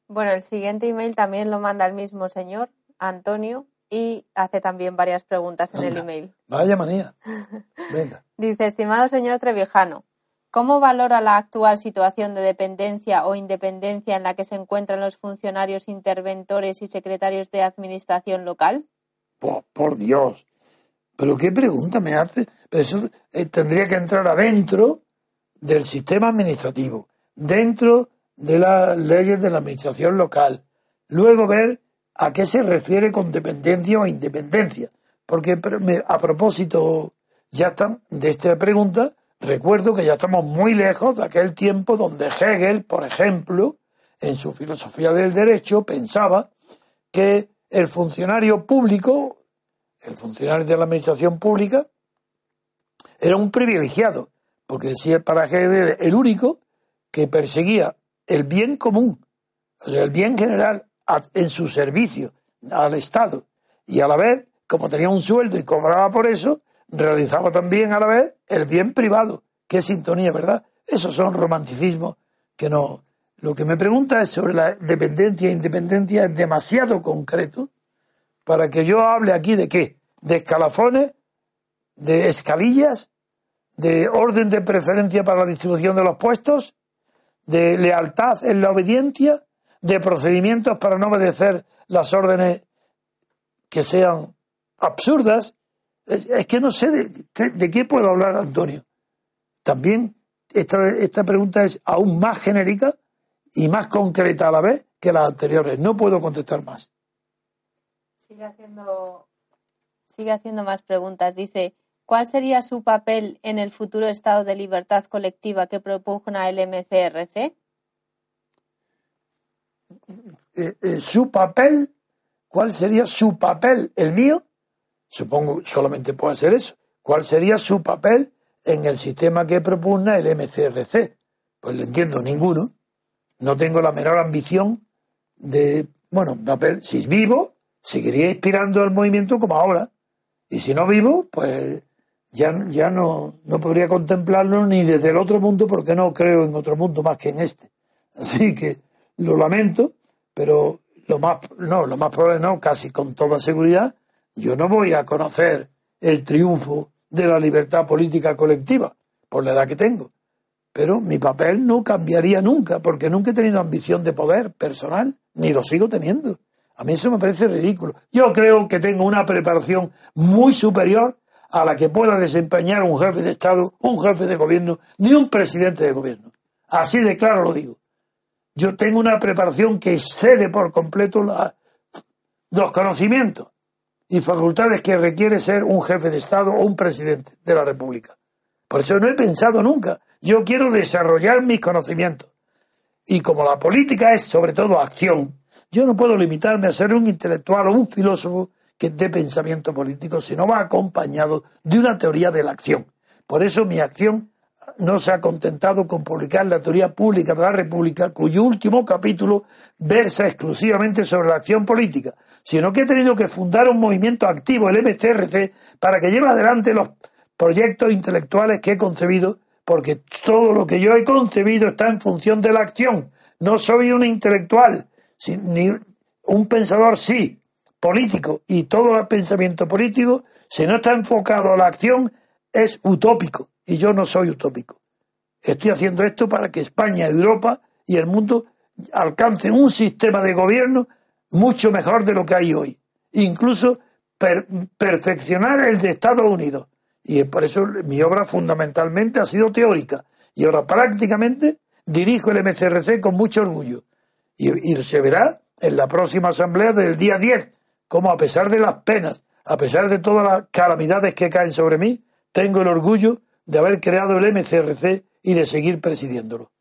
Bueno, el siguiente email también lo manda el mismo señor, Antonio, y hace también varias preguntas en el email. Vaya manía. Venga. Dice, estimado señor Trevijano, ¿cómo valora la actual situación de dependencia o independencia en la que se encuentran los funcionarios interventores y secretarios de administración local? Por, Dios. ¿Pero qué pregunta me hace? eso eh, tendría que entrar adentro del sistema administrativo, dentro de las leyes de la administración local. Luego ver a qué se refiere con dependencia o independencia. Porque a propósito, ya están de esta pregunta, recuerdo que ya estamos muy lejos de aquel tiempo donde Hegel, por ejemplo, en su filosofía del derecho, pensaba que el funcionario público, el funcionario de la administración pública, era un privilegiado, porque decía para Hegel el único que perseguía el bien común, o sea, el bien general en su servicio al Estado y a la vez, como tenía un sueldo y cobraba por eso, realizaba también a la vez el bien privado. Qué sintonía, ¿verdad? Esos son romanticismos que no. Lo que me pregunta es sobre la dependencia e independencia es demasiado concreto para que yo hable aquí de qué? De escalafones, de escalillas, de orden de preferencia para la distribución de los puestos, de lealtad en la obediencia, de procedimientos para no obedecer las órdenes que sean absurdas. Es, que no sé de, qué puedo hablar, Antonio. También esta, esta pregunta es aún más genérica y más concreta a la vez que las anteriores. No puedo contestar más. Sigue haciendo, sigue haciendo más preguntas. Dice, ¿cuál sería su papel en el futuro estado de libertad colectiva que propugna el MCRC? Eh, eh, su papel, ¿cuál sería su papel? ¿El mío? Supongo solamente puede ser eso. ¿Cuál sería su papel en el sistema que propugna el MCRC? Pues le entiendo, ninguno. No tengo la menor ambición de, bueno, papel, si vivo, seguiría inspirando el movimiento como ahora. Y si no vivo, pues ya, ya no, no podría contemplarlo ni desde el otro mundo porque no creo en otro mundo más que en este. Así que lo lamento, pero lo más, no, lo más probable no, casi con toda seguridad, yo no voy a conocer el triunfo de la libertad política colectiva, por la edad que tengo. Pero mi papel no cambiaría nunca, porque nunca he tenido ambición de poder personal, ni lo sigo teniendo. A mí eso me parece ridículo. Yo creo que tengo una preparación muy superior a la que pueda desempeñar un jefe de Estado, un jefe de gobierno, ni un presidente de gobierno. Así de claro lo digo yo tengo una preparación que excede por completo los conocimientos y facultades que requiere ser un jefe de Estado o un presidente de la República. Por eso no he pensado nunca. Yo quiero desarrollar mis conocimientos. Y como la política es sobre todo acción, yo no puedo limitarme a ser un intelectual o un filósofo que dé pensamiento político, sino va acompañado de una teoría de la acción. Por eso mi acción no se ha contentado con publicar la teoría pública de la República, cuyo último capítulo versa exclusivamente sobre la acción política, sino que he tenido que fundar un movimiento activo, el MCRC, para que lleve adelante los proyectos intelectuales que he concebido, porque todo lo que yo he concebido está en función de la acción. No soy un intelectual, un pensador, sí, político, y todo el pensamiento político, si no está enfocado a la acción, es utópico y yo no soy utópico. Estoy haciendo esto para que España, Europa y el mundo alcancen un sistema de gobierno mucho mejor de lo que hay hoy. Incluso perfeccionar el de Estados Unidos. Y por eso mi obra fundamentalmente ha sido teórica. Y ahora prácticamente dirijo el MCRC con mucho orgullo. Y, y se verá en la próxima asamblea del día 10, como a pesar de las penas, a pesar de todas las calamidades que caen sobre mí, tengo el orgullo de haber creado el MCRC y de seguir presidiéndolo.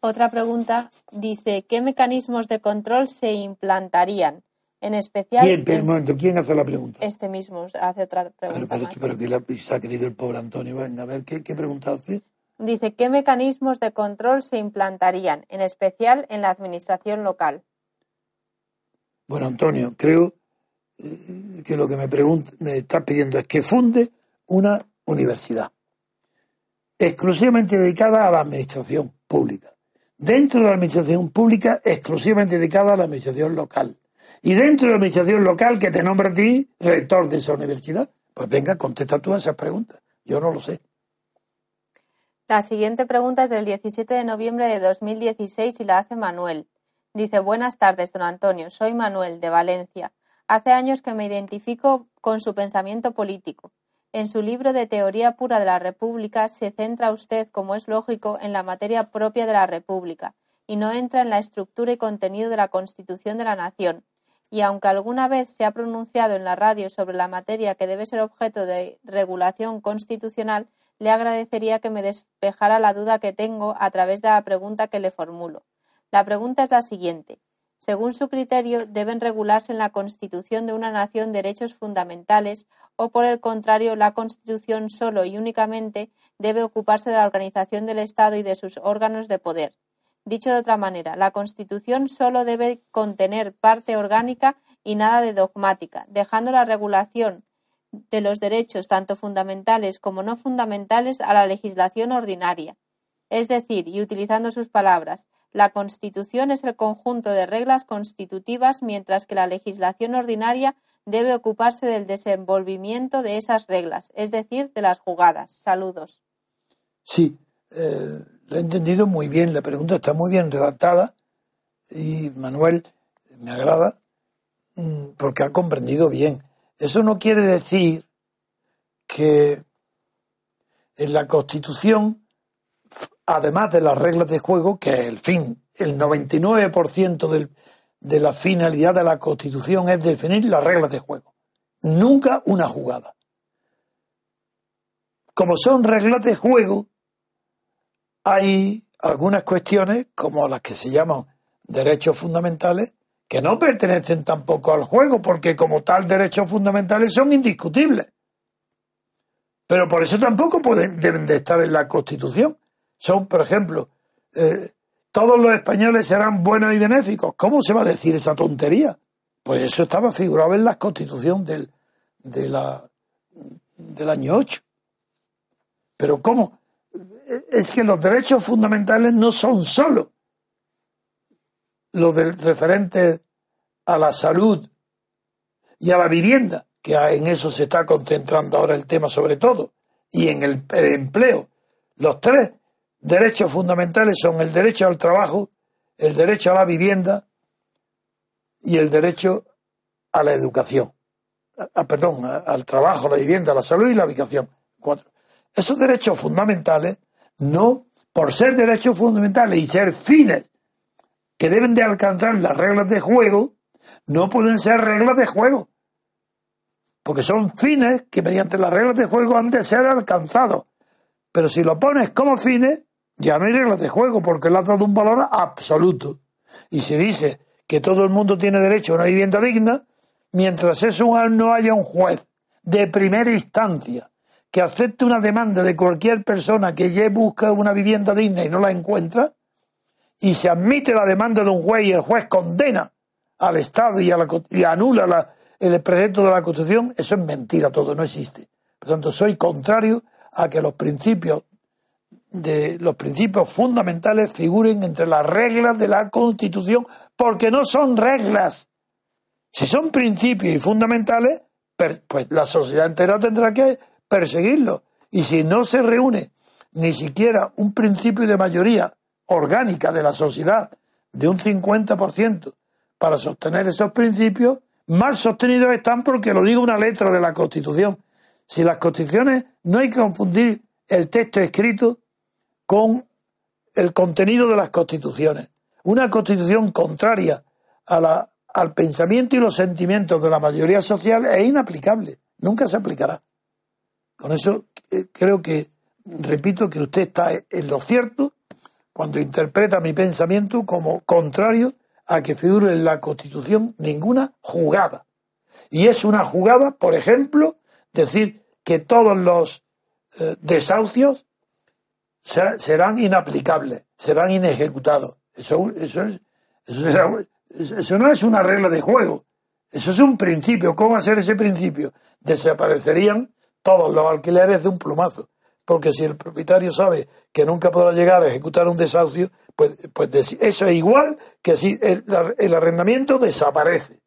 Otra pregunta dice, ¿qué mecanismos de control se implantarían? En especial... ¿Quién, hace la pregunta? Este mismo hace otra pregunta. Pero, pero, que se ha querido el pobre Antonio. a ver, ¿qué, qué pregunta hace? Dice, ¿qué mecanismos de control se implantarían, en especial en la administración local? Bueno, Antonio, creo eh, que lo que me, me está pidiendo es que funde una universidad, exclusivamente dedicada a la administración pública. Dentro de la administración pública, exclusivamente dedicada a la administración local. Y dentro de la administración local, que te nombra a ti rector de esa universidad, pues venga, contesta tú a esas preguntas. Yo no lo sé. La siguiente pregunta es del 17 de noviembre de 2016 y la hace Manuel. Dice, buenas tardes, don Antonio. Soy Manuel, de Valencia. Hace años que me identifico con su pensamiento político. En su libro de Teoría pura de la República se centra usted, como es lógico, en la materia propia de la República, y no entra en la estructura y contenido de la Constitución de la Nación. Y aunque alguna vez se ha pronunciado en la radio sobre la materia que debe ser objeto de regulación constitucional, le agradecería que me despejara la duda que tengo a través de la pregunta que le formulo. La pregunta es la siguiente. Según su criterio, deben regularse en la Constitución de una nación derechos fundamentales o, por el contrario, la Constitución solo y únicamente debe ocuparse de la organización del Estado y de sus órganos de poder. Dicho de otra manera, la Constitución solo debe contener parte orgánica y nada de dogmática, dejando la regulación de los derechos tanto fundamentales como no fundamentales a la legislación ordinaria. Es decir, y utilizando sus palabras, la Constitución es el conjunto de reglas constitutivas, mientras que la legislación ordinaria debe ocuparse del desenvolvimiento de esas reglas, es decir, de las jugadas. Saludos. Sí, eh, lo he entendido muy bien. La pregunta está muy bien redactada y Manuel me agrada mm, porque ha comprendido bien. Eso no quiere decir que en la Constitución además de las reglas de juego, que el fin, el 99% del, de la finalidad de la Constitución es definir las reglas de juego. Nunca una jugada. Como son reglas de juego, hay algunas cuestiones, como las que se llaman derechos fundamentales, que no pertenecen tampoco al juego, porque como tal derechos fundamentales son indiscutibles. Pero por eso tampoco pueden, deben de estar en la Constitución son, por ejemplo, eh, todos los españoles serán buenos y benéficos. ¿Cómo se va a decir esa tontería? Pues eso estaba figurado en la constitución del, de la, del año 8. Pero ¿cómo? Es que los derechos fundamentales no son solo los del referente a la salud y a la vivienda, que en eso se está concentrando ahora el tema sobre todo, y en el empleo. Los tres derechos fundamentales son el derecho al trabajo, el derecho a la vivienda y el derecho a la educación. Ah, perdón, al trabajo, la vivienda, la salud y la educación. Cuatro. Esos derechos fundamentales, no por ser derechos fundamentales y ser fines que deben de alcanzar las reglas de juego, No pueden ser reglas de juego. Porque son fines que mediante las reglas de juego han de ser alcanzados. Pero si lo pones como fines, ya no hay reglas de juego porque le has dado un valor absoluto. Y se dice que todo el mundo tiene derecho a una vivienda digna, mientras eso no haya un juez de primera instancia que acepte una demanda de cualquier persona que ya busca una vivienda digna y no la encuentra, y se admite la demanda de un juez y el juez condena al Estado y, anula el precepto de la Constitución, eso es mentira todo, no existe. Por tanto, soy contrario a que los principios de los principios fundamentales figuren entre las reglas de la Constitución, porque no son reglas. Si son principios y fundamentales, pues la sociedad entera tendrá que perseguirlos. Y si no se reúne ni siquiera un principio de mayoría orgánica de la sociedad de un 50% para sostener esos principios, mal sostenidos están porque lo digo una letra de la Constitución. Si las constituciones no hay que confundir el texto escrito con el contenido de las constituciones. Una constitución contraria a la, al pensamiento y los sentimientos de la mayoría social es inaplicable, nunca se aplicará. Con eso eh, creo que, repito, que usted está en lo cierto cuando interpreta mi pensamiento como contrario a que figure en la Constitución ninguna jugada. Y es una jugada, por ejemplo, decir que todos los eh, desahucios serán inaplicables, serán inejecutados. Eso, eso, es, eso, no es una regla de juego, eso es un principio. ¿Cómo ser ese principio? Desaparecerían todos los alquileres de un plumazo. Porque si el propietario sabe que nunca podrá llegar a ejecutar un desahucio, pues, pues eso es igual que si el, el arrendamiento desaparece.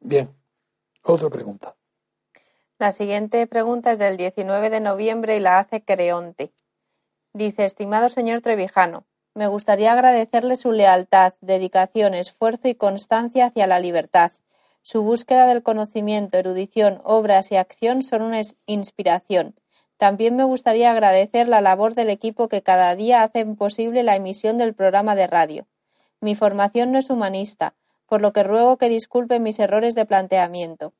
Bien, otra pregunta. La siguiente pregunta es del 19 de noviembre y la hace Creonte. Dice, estimado señor Trevijano, me gustaría agradecerle su lealtad, dedicación, esfuerzo y constancia hacia la libertad. Su búsqueda del conocimiento, erudición, obras y acción son una inspiración. También me gustaría agradecer la labor del equipo que cada día hacen posible la emisión del programa de radio. Mi formación no es humanista, por lo que ruego que disculpe mis errores de planteamiento.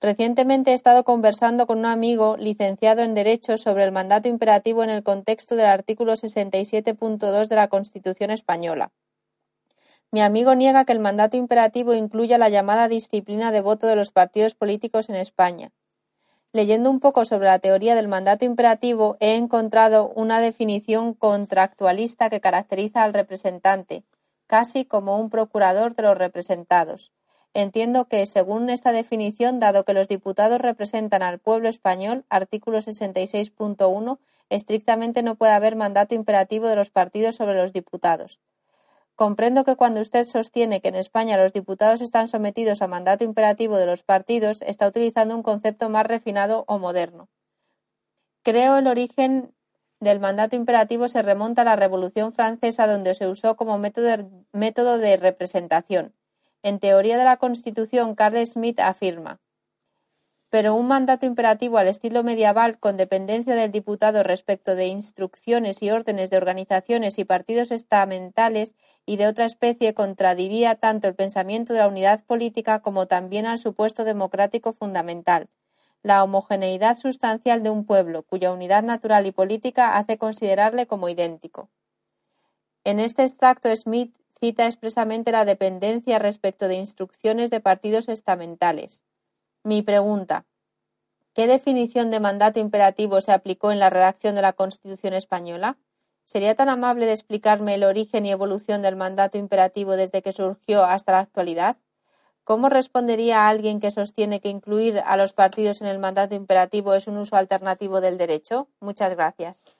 Recientemente he estado conversando con un amigo licenciado en Derecho sobre el mandato imperativo en el contexto del artículo 67.2 de la Constitución española. Mi amigo niega que el mandato imperativo incluya la llamada disciplina de voto de los partidos políticos en España. Leyendo un poco sobre la teoría del mandato imperativo, he encontrado una definición contractualista que caracteriza al representante, casi como un procurador de los representados. Entiendo que, según esta definición, dado que los diputados representan al pueblo español, artículo 66.1, estrictamente no puede haber mandato imperativo de los partidos sobre los diputados. Comprendo que cuando usted sostiene que en España los diputados están sometidos a mandato imperativo de los partidos, está utilizando un concepto más refinado o moderno. Creo el origen del mandato imperativo se remonta a la Revolución Francesa, donde se usó como método de representación. En Teoría de la Constitución, Carl Smith afirma pero un mandato imperativo al estilo medieval con dependencia del diputado respecto de instrucciones y órdenes de organizaciones y partidos estamentales y de otra especie contradiría tanto el pensamiento de la unidad política como también al supuesto democrático fundamental, la homogeneidad sustancial de un pueblo, cuya unidad natural y política hace considerarle como idéntico. En este extracto Smith cita expresamente la dependencia respecto de instrucciones de partidos estamentales. Mi pregunta. ¿Qué definición de mandato imperativo se aplicó en la redacción de la Constitución española? ¿Sería tan amable de explicarme el origen y evolución del mandato imperativo desde que surgió hasta la actualidad? ¿Cómo respondería a alguien que sostiene que incluir a los partidos en el mandato imperativo es un uso alternativo del derecho? Muchas gracias.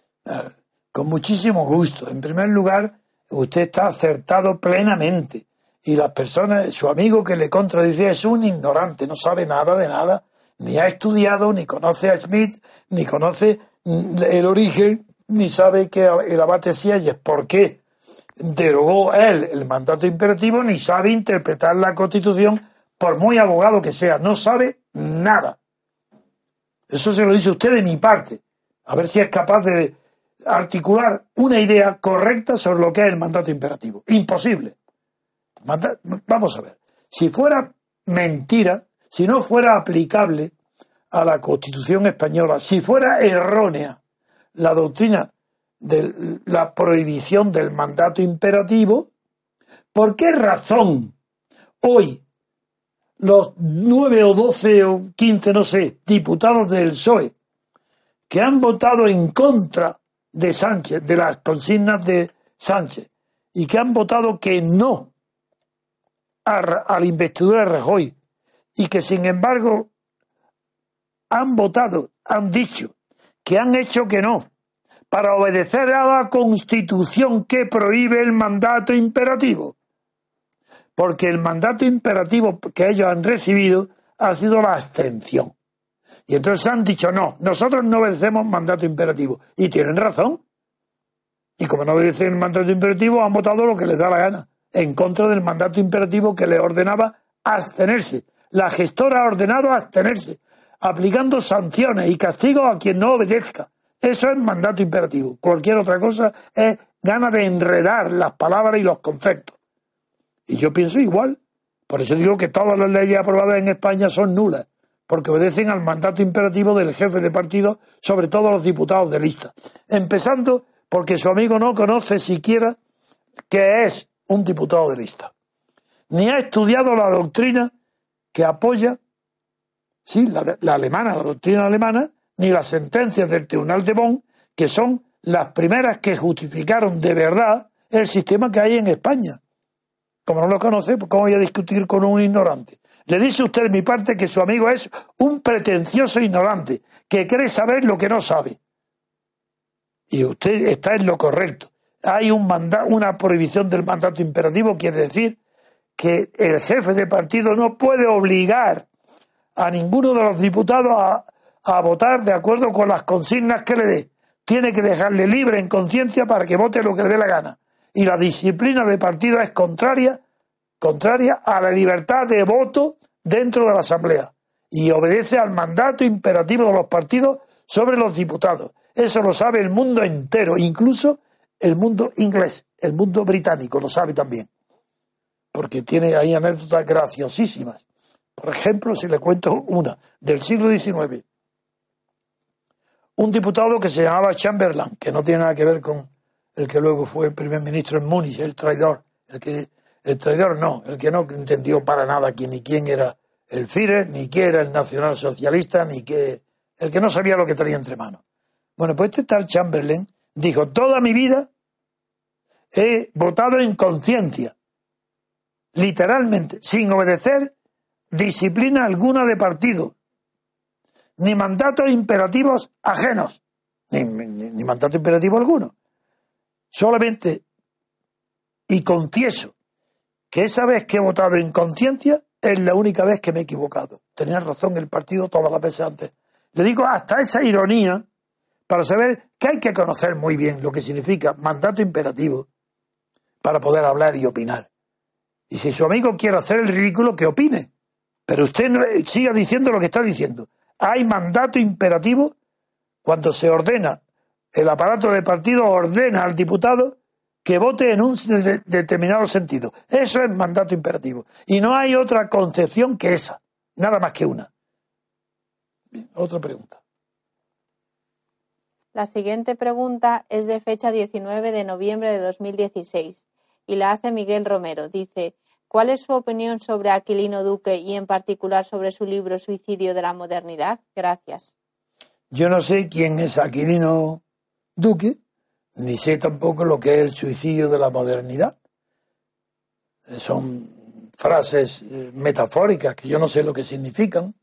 Con muchísimo gusto. En primer lugar, usted está acertado plenamente. Y las personas, su amigo que le contradice es un ignorante, no sabe nada de nada, ni ha estudiado, ni conoce a Smith, ni conoce el origen, ni sabe que el abate Sieyes, por qué derogó él el mandato imperativo, ni sabe interpretar la Constitución, por muy abogado que sea, no sabe nada. Eso se lo dice usted de mi parte. A ver si es capaz de articular una idea correcta sobre lo que es el mandato imperativo. Imposible. Vamos a ver. si fuera mentira, si no fuera aplicable a la Constitución española, si fuera errónea la doctrina de la prohibición del mandato imperativo, ¿por qué razón hoy los nueve o doce o quince, no sé, diputados del PSOE que han votado en contra de Sánchez, de las consignas de Sánchez, y que han votado que no a, la investidura de Rajoy, y que sin embargo han votado, han dicho que han hecho que no, para obedecer a la Constitución que prohíbe el mandato imperativo. Porque el mandato imperativo que ellos han recibido ha sido la abstención. Y entonces han dicho, no, nosotros no obedecemos mandato imperativo. Y tienen razón. Y como no obedecen el mandato imperativo, han votado lo que les da la gana, en contra del mandato imperativo que les ordenaba abstenerse. La gestora ha ordenado abstenerse, aplicando sanciones y castigos a quien no obedezca. Eso es mandato imperativo. Cualquier otra cosa es gana de enredar las palabras y los conceptos. Y yo pienso igual. Por eso digo que todas las leyes aprobadas en España son nulas porque obedecen al mandato imperativo del jefe de partido sobre todos los diputados de lista. Empezando porque su amigo no conoce siquiera qué es un diputado de lista. Ni ha estudiado la doctrina que apoya, sí, la, alemana, la doctrina alemana, ni las sentencias del Tribunal de Bonn, que son las primeras que justificaron de verdad el sistema que hay en España. Como no lo conoce, pues ¿cómo voy a discutir con un ignorante? Le dice usted de mi parte que su amigo es un pretencioso ignorante, que cree saber lo que no sabe. Y usted está en lo correcto. Hay un una prohibición del mandato imperativo, quiere decir que el jefe de partido no puede obligar a ninguno de los diputados a, a votar de acuerdo con las consignas que le dé. Tiene que dejarle libre en conciencia para que vote lo que le dé la gana. Y la disciplina de partido es contraria contraria a la libertad de voto dentro de la Asamblea y obedece al mandato imperativo de los partidos sobre los diputados. Eso lo sabe el mundo entero, incluso el mundo inglés, el mundo británico lo sabe también, porque tiene ahí anécdotas graciosísimas. Por ejemplo, si le cuento una, del siglo XIX, un diputado que se llamaba Chamberlain, que no tiene nada que ver con el que luego fue primer ministro en Múnich, el traidor, el que el traidor no, el que no entendió para nada quién ni quién era el Führer, ni quién era el nacionalsocialista, ni que el que no sabía lo que traía entre manos. Bueno, pues este tal Chamberlain dijo, toda mi vida he votado en conciencia, literalmente, sin obedecer disciplina alguna de partido, ni mandatos imperativos ajenos, ni, ni mandato imperativo alguno. Solamente, y confieso que esa vez que he votado en conciencia es la única vez que me he equivocado. Tenía razón el partido todas las veces antes. Le digo hasta esa ironía para saber que hay que conocer muy bien lo que significa mandato imperativo para poder hablar y opinar. Y si su amigo quiere hacer el ridículo, que opine. Pero usted no, siga diciendo lo que está diciendo. Hay mandato imperativo cuando se ordena, el aparato de partido ordena al diputado que vote en un determinado sentido. Eso es mandato imperativo. Y no hay otra concepción que esa, nada más que una. otra pregunta. La siguiente pregunta es de fecha 19 de noviembre de 2016 y la hace Miguel Romero. Dice, ¿cuál es su opinión sobre Aquilino Duque y en particular sobre su libro Suicidio de la Modernidad? Gracias. Yo no sé quién es Aquilino Duque, ni sé tampoco lo que es el suicidio de la modernidad. Son frases eh, metafóricas que yo no sé lo que significan.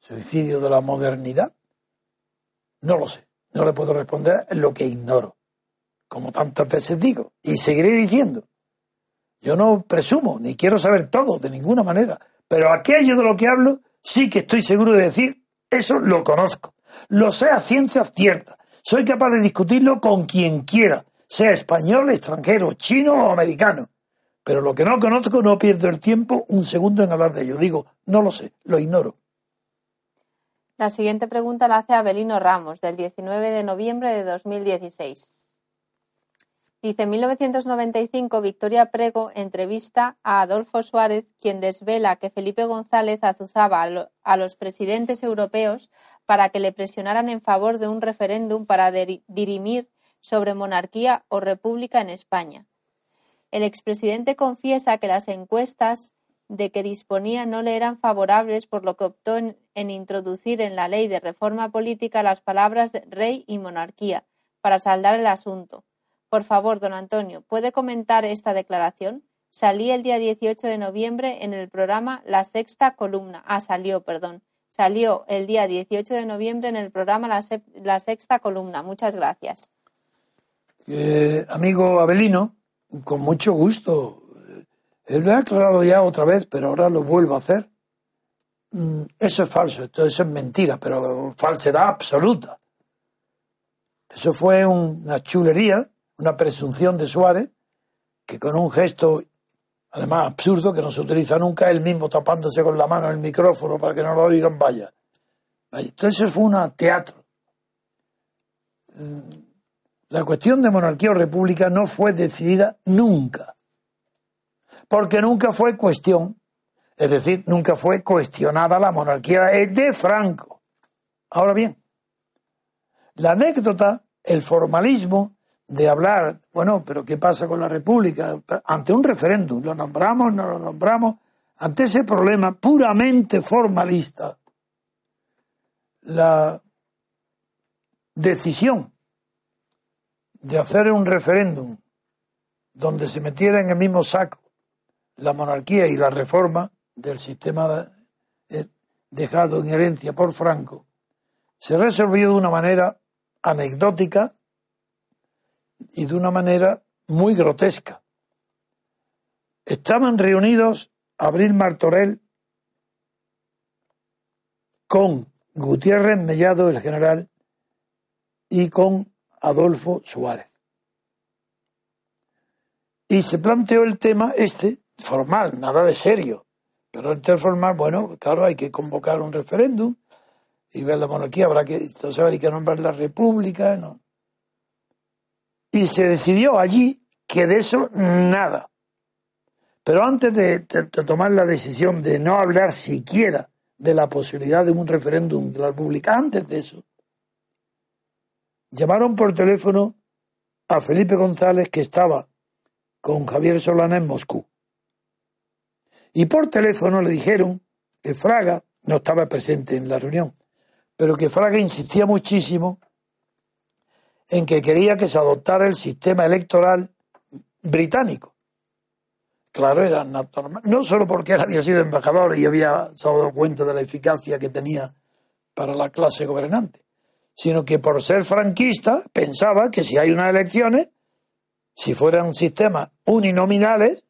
Suicidio de la modernidad. No lo sé. No le puedo responder lo que ignoro. Como tantas veces digo. Y seguiré diciendo. Yo no presumo, ni quiero saber todo, de ninguna manera. Pero aquello de lo que hablo, sí que estoy seguro de decir, eso lo conozco. Lo sé a ciencia cierta. Soy capaz de discutirlo con quien quiera, sea español, extranjero, chino o americano. Pero lo que no conozco no pierdo el tiempo un segundo en hablar de ello. Digo, no lo sé, lo ignoro. La siguiente pregunta la hace Abelino Ramos, del 19 de noviembre de 2016. Dice, en 1995, Victoria Prego entrevista a Adolfo Suárez, quien desvela que Felipe González azuzaba a, los presidentes europeos para que le presionaran en favor de un referéndum para dirimir sobre monarquía o república en España. El expresidente confiesa que las encuestas de que disponía no le eran favorables, por lo que optó en, introducir en la ley de reforma política las palabras rey y monarquía, para saldar el asunto por favor, don Antonio, ¿puede comentar esta declaración? Salí el día 18 de noviembre en el programa La Sexta Columna. Ah, salió, perdón. Salió el día 18 de noviembre en el programa La, Sexta Columna. Muchas gracias. Eh, amigo Abelino, con mucho gusto. Él lo ha aclarado ya otra vez, pero ahora lo vuelvo a hacer. Mm, eso es falso, eso es mentira, pero falsedad absoluta. Eso fue una chulería una presunción de Suárez, que con un gesto, además absurdo, que no se utiliza nunca, él mismo tapándose con la mano el micrófono para que no lo oigan, vaya. Entonces fue un teatro. Mm, la cuestión de monarquía o república no fue decidida nunca, porque nunca fue cuestión, es decir, nunca fue cuestionada la monarquía de Franco. Ahora bien, la anécdota, el formalismo, de hablar, bueno, pero ¿qué pasa con la República? Ante un referéndum, lo nombramos, no lo nombramos, ante ese problema puramente formalista, la decisión de hacer un referéndum donde se metiera en el mismo saco la monarquía y la reforma del sistema dejado en herencia por Franco, se resolvió de una manera anecdótica y de una manera muy grotesca. Estaban reunidos Abril Martorell con Gutiérrez Mellado, el general, y con Adolfo Suárez. Y se planteó el tema este, formal, nada de serio. Pero el formal, bueno, claro, hay que convocar un referéndum y ver la monarquía, habrá que, entonces hay que nombrar la república, ¿no? Y se decidió allí que de eso nada. Pero antes de, tomar la decisión de no hablar siquiera de la posibilidad de un referéndum de la República, antes de eso, llamaron por teléfono a Felipe González que estaba con Javier Solana en Moscú. Y por teléfono le dijeron que Fraga no estaba presente en la reunión, pero que Fraga insistía muchísimo en que quería que se adoptara el sistema electoral británico. Claro, era normal. No solo porque él había sido embajador y había dado cuenta de la eficacia que tenía para la clase gobernante, sino que por ser franquista pensaba que si hay unas elecciones, si fueran sistemas uninominales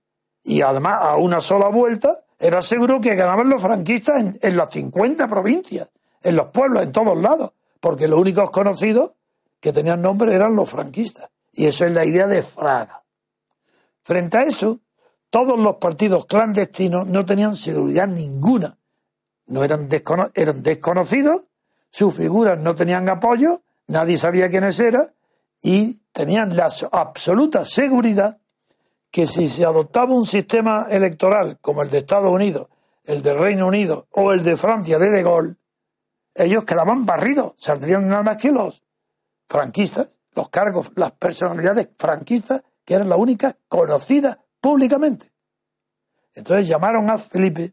y además a una sola vuelta, era seguro que ganaban los franquistas en, las 50 provincias, en los pueblos, en todos lados, porque los únicos conocidos que tenían nombre eran los franquistas. Y eso es la idea de Fraga. Frente a eso, todos los partidos clandestinos no tenían seguridad ninguna. No eran, eran desconocidos, sus figuras no tenían apoyo, nadie sabía quiénes eran y tenían la absoluta seguridad que si se adoptaba un sistema electoral como el de Estados Unidos, el del Reino Unido o el de Francia de De Gaulle, ellos quedaban barridos, saldrían nada más que los franquistas, los cargos, las personalidades franquistas, que eran las únicas conocidas públicamente. Entonces llamaron a Felipe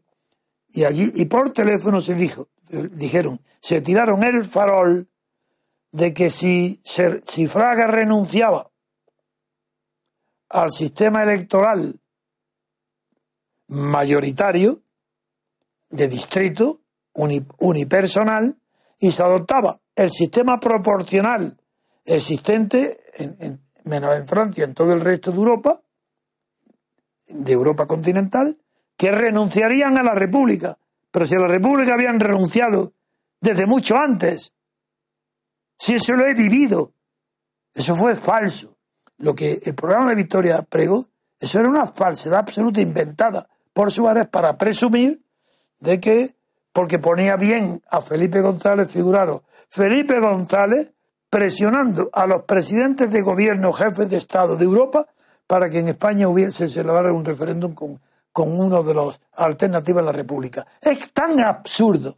y allí, y por teléfono se dijo, dijeron, se tiraron el farol de que si, si Fraga renunciaba al sistema electoral mayoritario de distrito unipersonal y se adoptaba el sistema proporcional existente, en, menos en Francia, en todo el resto de Europa, de Europa continental, que renunciarían a la República. Pero si a la República habían renunciado desde mucho antes, si eso lo he vivido, eso fue falso. Lo que el programa de Victoria pregó, eso era una falsedad absoluta inventada por Suárez para presumir de que, porque ponía bien a Felipe González, figuraros, Felipe González presionando a los presidentes de gobierno, jefes de Estado de Europa, para que en España hubiese celebrado un referéndum con, con uno de los alternativas a la República. Es tan absurdo,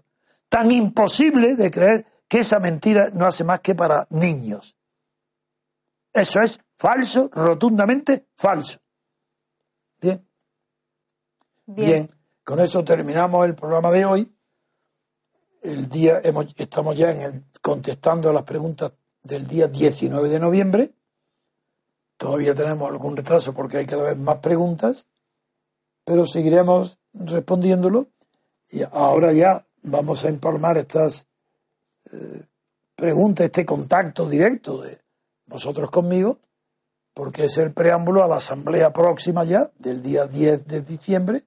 tan imposible de creer que esa mentira no hace más que para niños. Eso es falso, rotundamente falso. Bien. Bien. Con eso terminamos el programa de hoy. El día estamos ya en contestando a las preguntas del día 19 de noviembre. Todavía tenemos algún retraso porque hay cada vez más preguntas, pero seguiremos respondiéndolo. Y ahora ya vamos a informar estas eh, preguntas, este contacto directo de vosotros conmigo, porque es el preámbulo a la asamblea próxima ya, del día 10 de diciembre,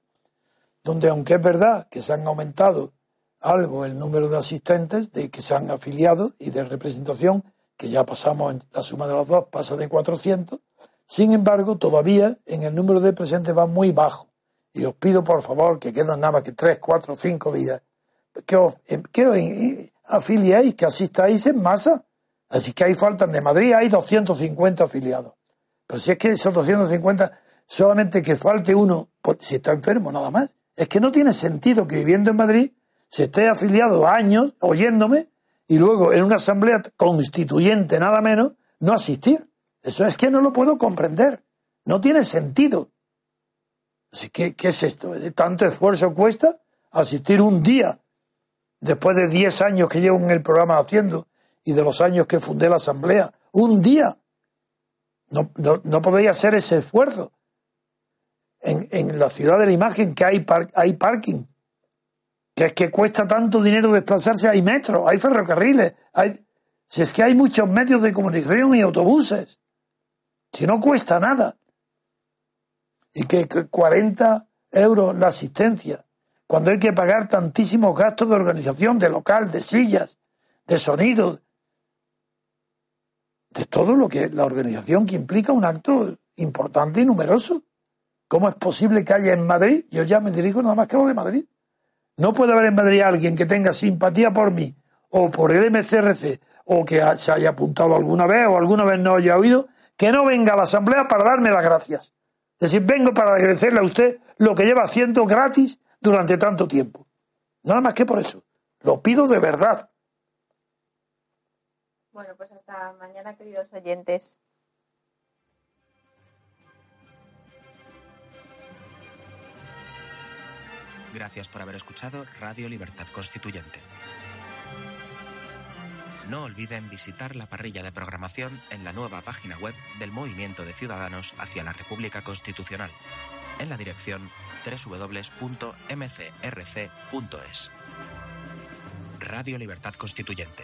donde aunque es verdad que se han aumentado algo el número de asistentes, de que se han afiliado y de representación, que ya pasamos, en la suma de los dos pasa de 400, sin embargo, todavía en el número de presentes va muy bajo. Y os pido por favor que quedan nada más que 3, 4, 5 días, que os, que os afiliéis, que asistáis en masa. Así que hay faltan de Madrid, hay 250 afiliados. Pero si es que esos 250, solamente que falte uno, si está enfermo nada más. Es que no tiene sentido que viviendo en Madrid se esté afiliado años oyéndome y luego en una asamblea constituyente nada menos no asistir. Eso es que no lo puedo comprender. No tiene sentido. Así que, ¿qué es esto? ¿Tanto esfuerzo cuesta asistir un día después de 10 años que llevo en el programa haciendo y de los años que fundé la asamblea? Un día. No, no, no podéis hacer ese esfuerzo. En, en, la ciudad de la imagen que hay, hay parking que es que cuesta tanto dinero desplazarse, hay metros, hay ferrocarriles, hay, si es que hay muchos medios de comunicación y autobuses, si no cuesta nada. Y que, 40 euros la asistencia, cuando hay que pagar tantísimos gastos de organización, de local, de sillas, de sonido, de todo lo que la organización que implica un acto importante y numeroso. ¿Cómo es posible que haya en Madrid? Yo ya me dirijo nada más que lo de Madrid no puede haber en Madrid alguien que tenga simpatía por mí o por el MCRC o que se haya apuntado alguna vez o alguna vez no haya oído, que no venga a la asamblea para darme las gracias. Es decir, vengo para agradecerle a usted lo que lleva haciendo gratis durante tanto tiempo. Nada más que por eso. Lo pido de verdad. Bueno, pues hasta mañana, queridos oyentes. Gracias por haber escuchado Radio Libertad Constituyente. No olviden visitar la parrilla de programación en la nueva página web del Movimiento de Ciudadanos hacia la República Constitucional, en la dirección www.mcrc.es. Radio Libertad Constituyente.